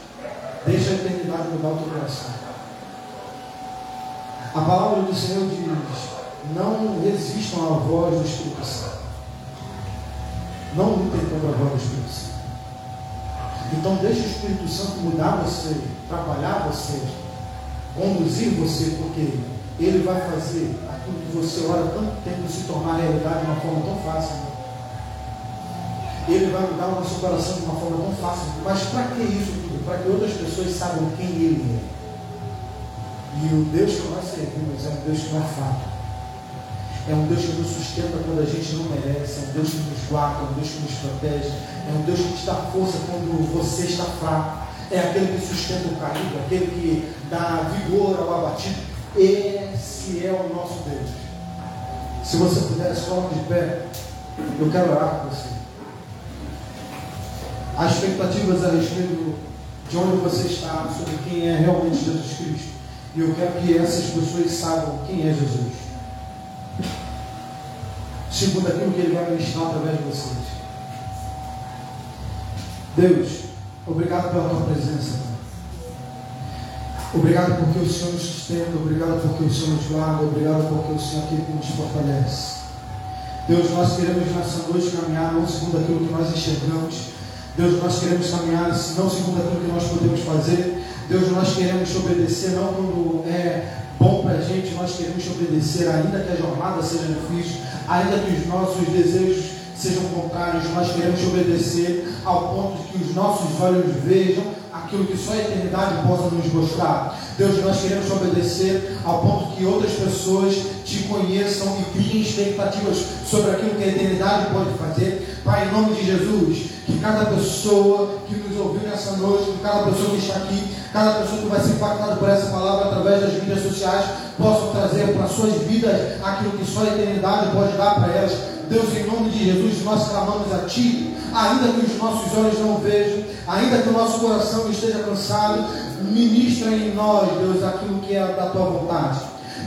deixa a eternidade mudar o teu coração. A palavra do Senhor diz: não resistam à voz do Espírito Santo. Não lutem contra a voz do Espírito Santo. Então, deixe o Espírito Santo mudar você, atrapalhar você, conduzir você, porque ele vai fazer aquilo que você ora tanto tempo se tornar realidade de uma forma tão fácil. Ele vai mudar o nosso coração de uma forma tão fácil. Mas para que isso tudo? Para que outras pessoas saibam quem Ele é. E o Deus que nós servimos é um Deus que não é fraco. É um Deus que nos sustenta quando a gente não merece. É um Deus que nos guarda, é um Deus que nos protege. É um Deus que te dá força quando você está fraco. É aquele que sustenta o caído, aquele que dá vigor ao abatido. Esse é o nosso Deus. Se você puder, se coloque de pé. Eu quero orar com você. As expectativas a respeito de onde você está, sobre quem é realmente Jesus Cristo. E eu quero que essas pessoas saibam quem é Jesus. Segundo aquilo que Ele vai ministrar através de vocês. Deus, obrigado pela tua presença. Obrigado porque o Senhor nos sustenta, obrigado porque o Senhor nos guarda, obrigado porque o Senhor aqui nos fortalece. Deus, nós queremos nessa noite caminhar não segundo aquilo que nós enxergamos. Deus, nós queremos caminhar não segundo aquilo que nós podemos fazer. Deus, nós queremos obedecer não quando é bom para a gente, nós queremos te obedecer, ainda que a jornada seja difícil, ainda que os nossos desejos sejam contrários, nós queremos te obedecer ao ponto de que os nossos olhos vejam aquilo que só a eternidade possa nos mostrar. Deus, nós queremos obedecer ao ponto que outras pessoas te conheçam e criem expectativas sobre aquilo que a eternidade pode fazer. Pai, em nome de Jesus, que cada pessoa que nos ouviu nessa noite, que cada pessoa que está aqui, cada pessoa que vai ser impactada por essa palavra através das mídias sociais, possam trazer para suas vidas aquilo que só a eternidade pode dar para elas. Deus, em nome de Jesus, nós clamamos a Ti ainda que os nossos olhos não vejam, ainda que o nosso coração esteja cansado, ministra em nós, Deus, aquilo que é da tua vontade.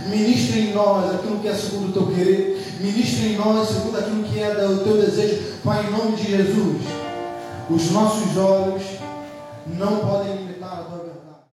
Ministra em nós aquilo que é segundo o teu querer. Ministra em nós segundo aquilo que é do teu desejo. Pai, em nome de Jesus, os nossos olhos não podem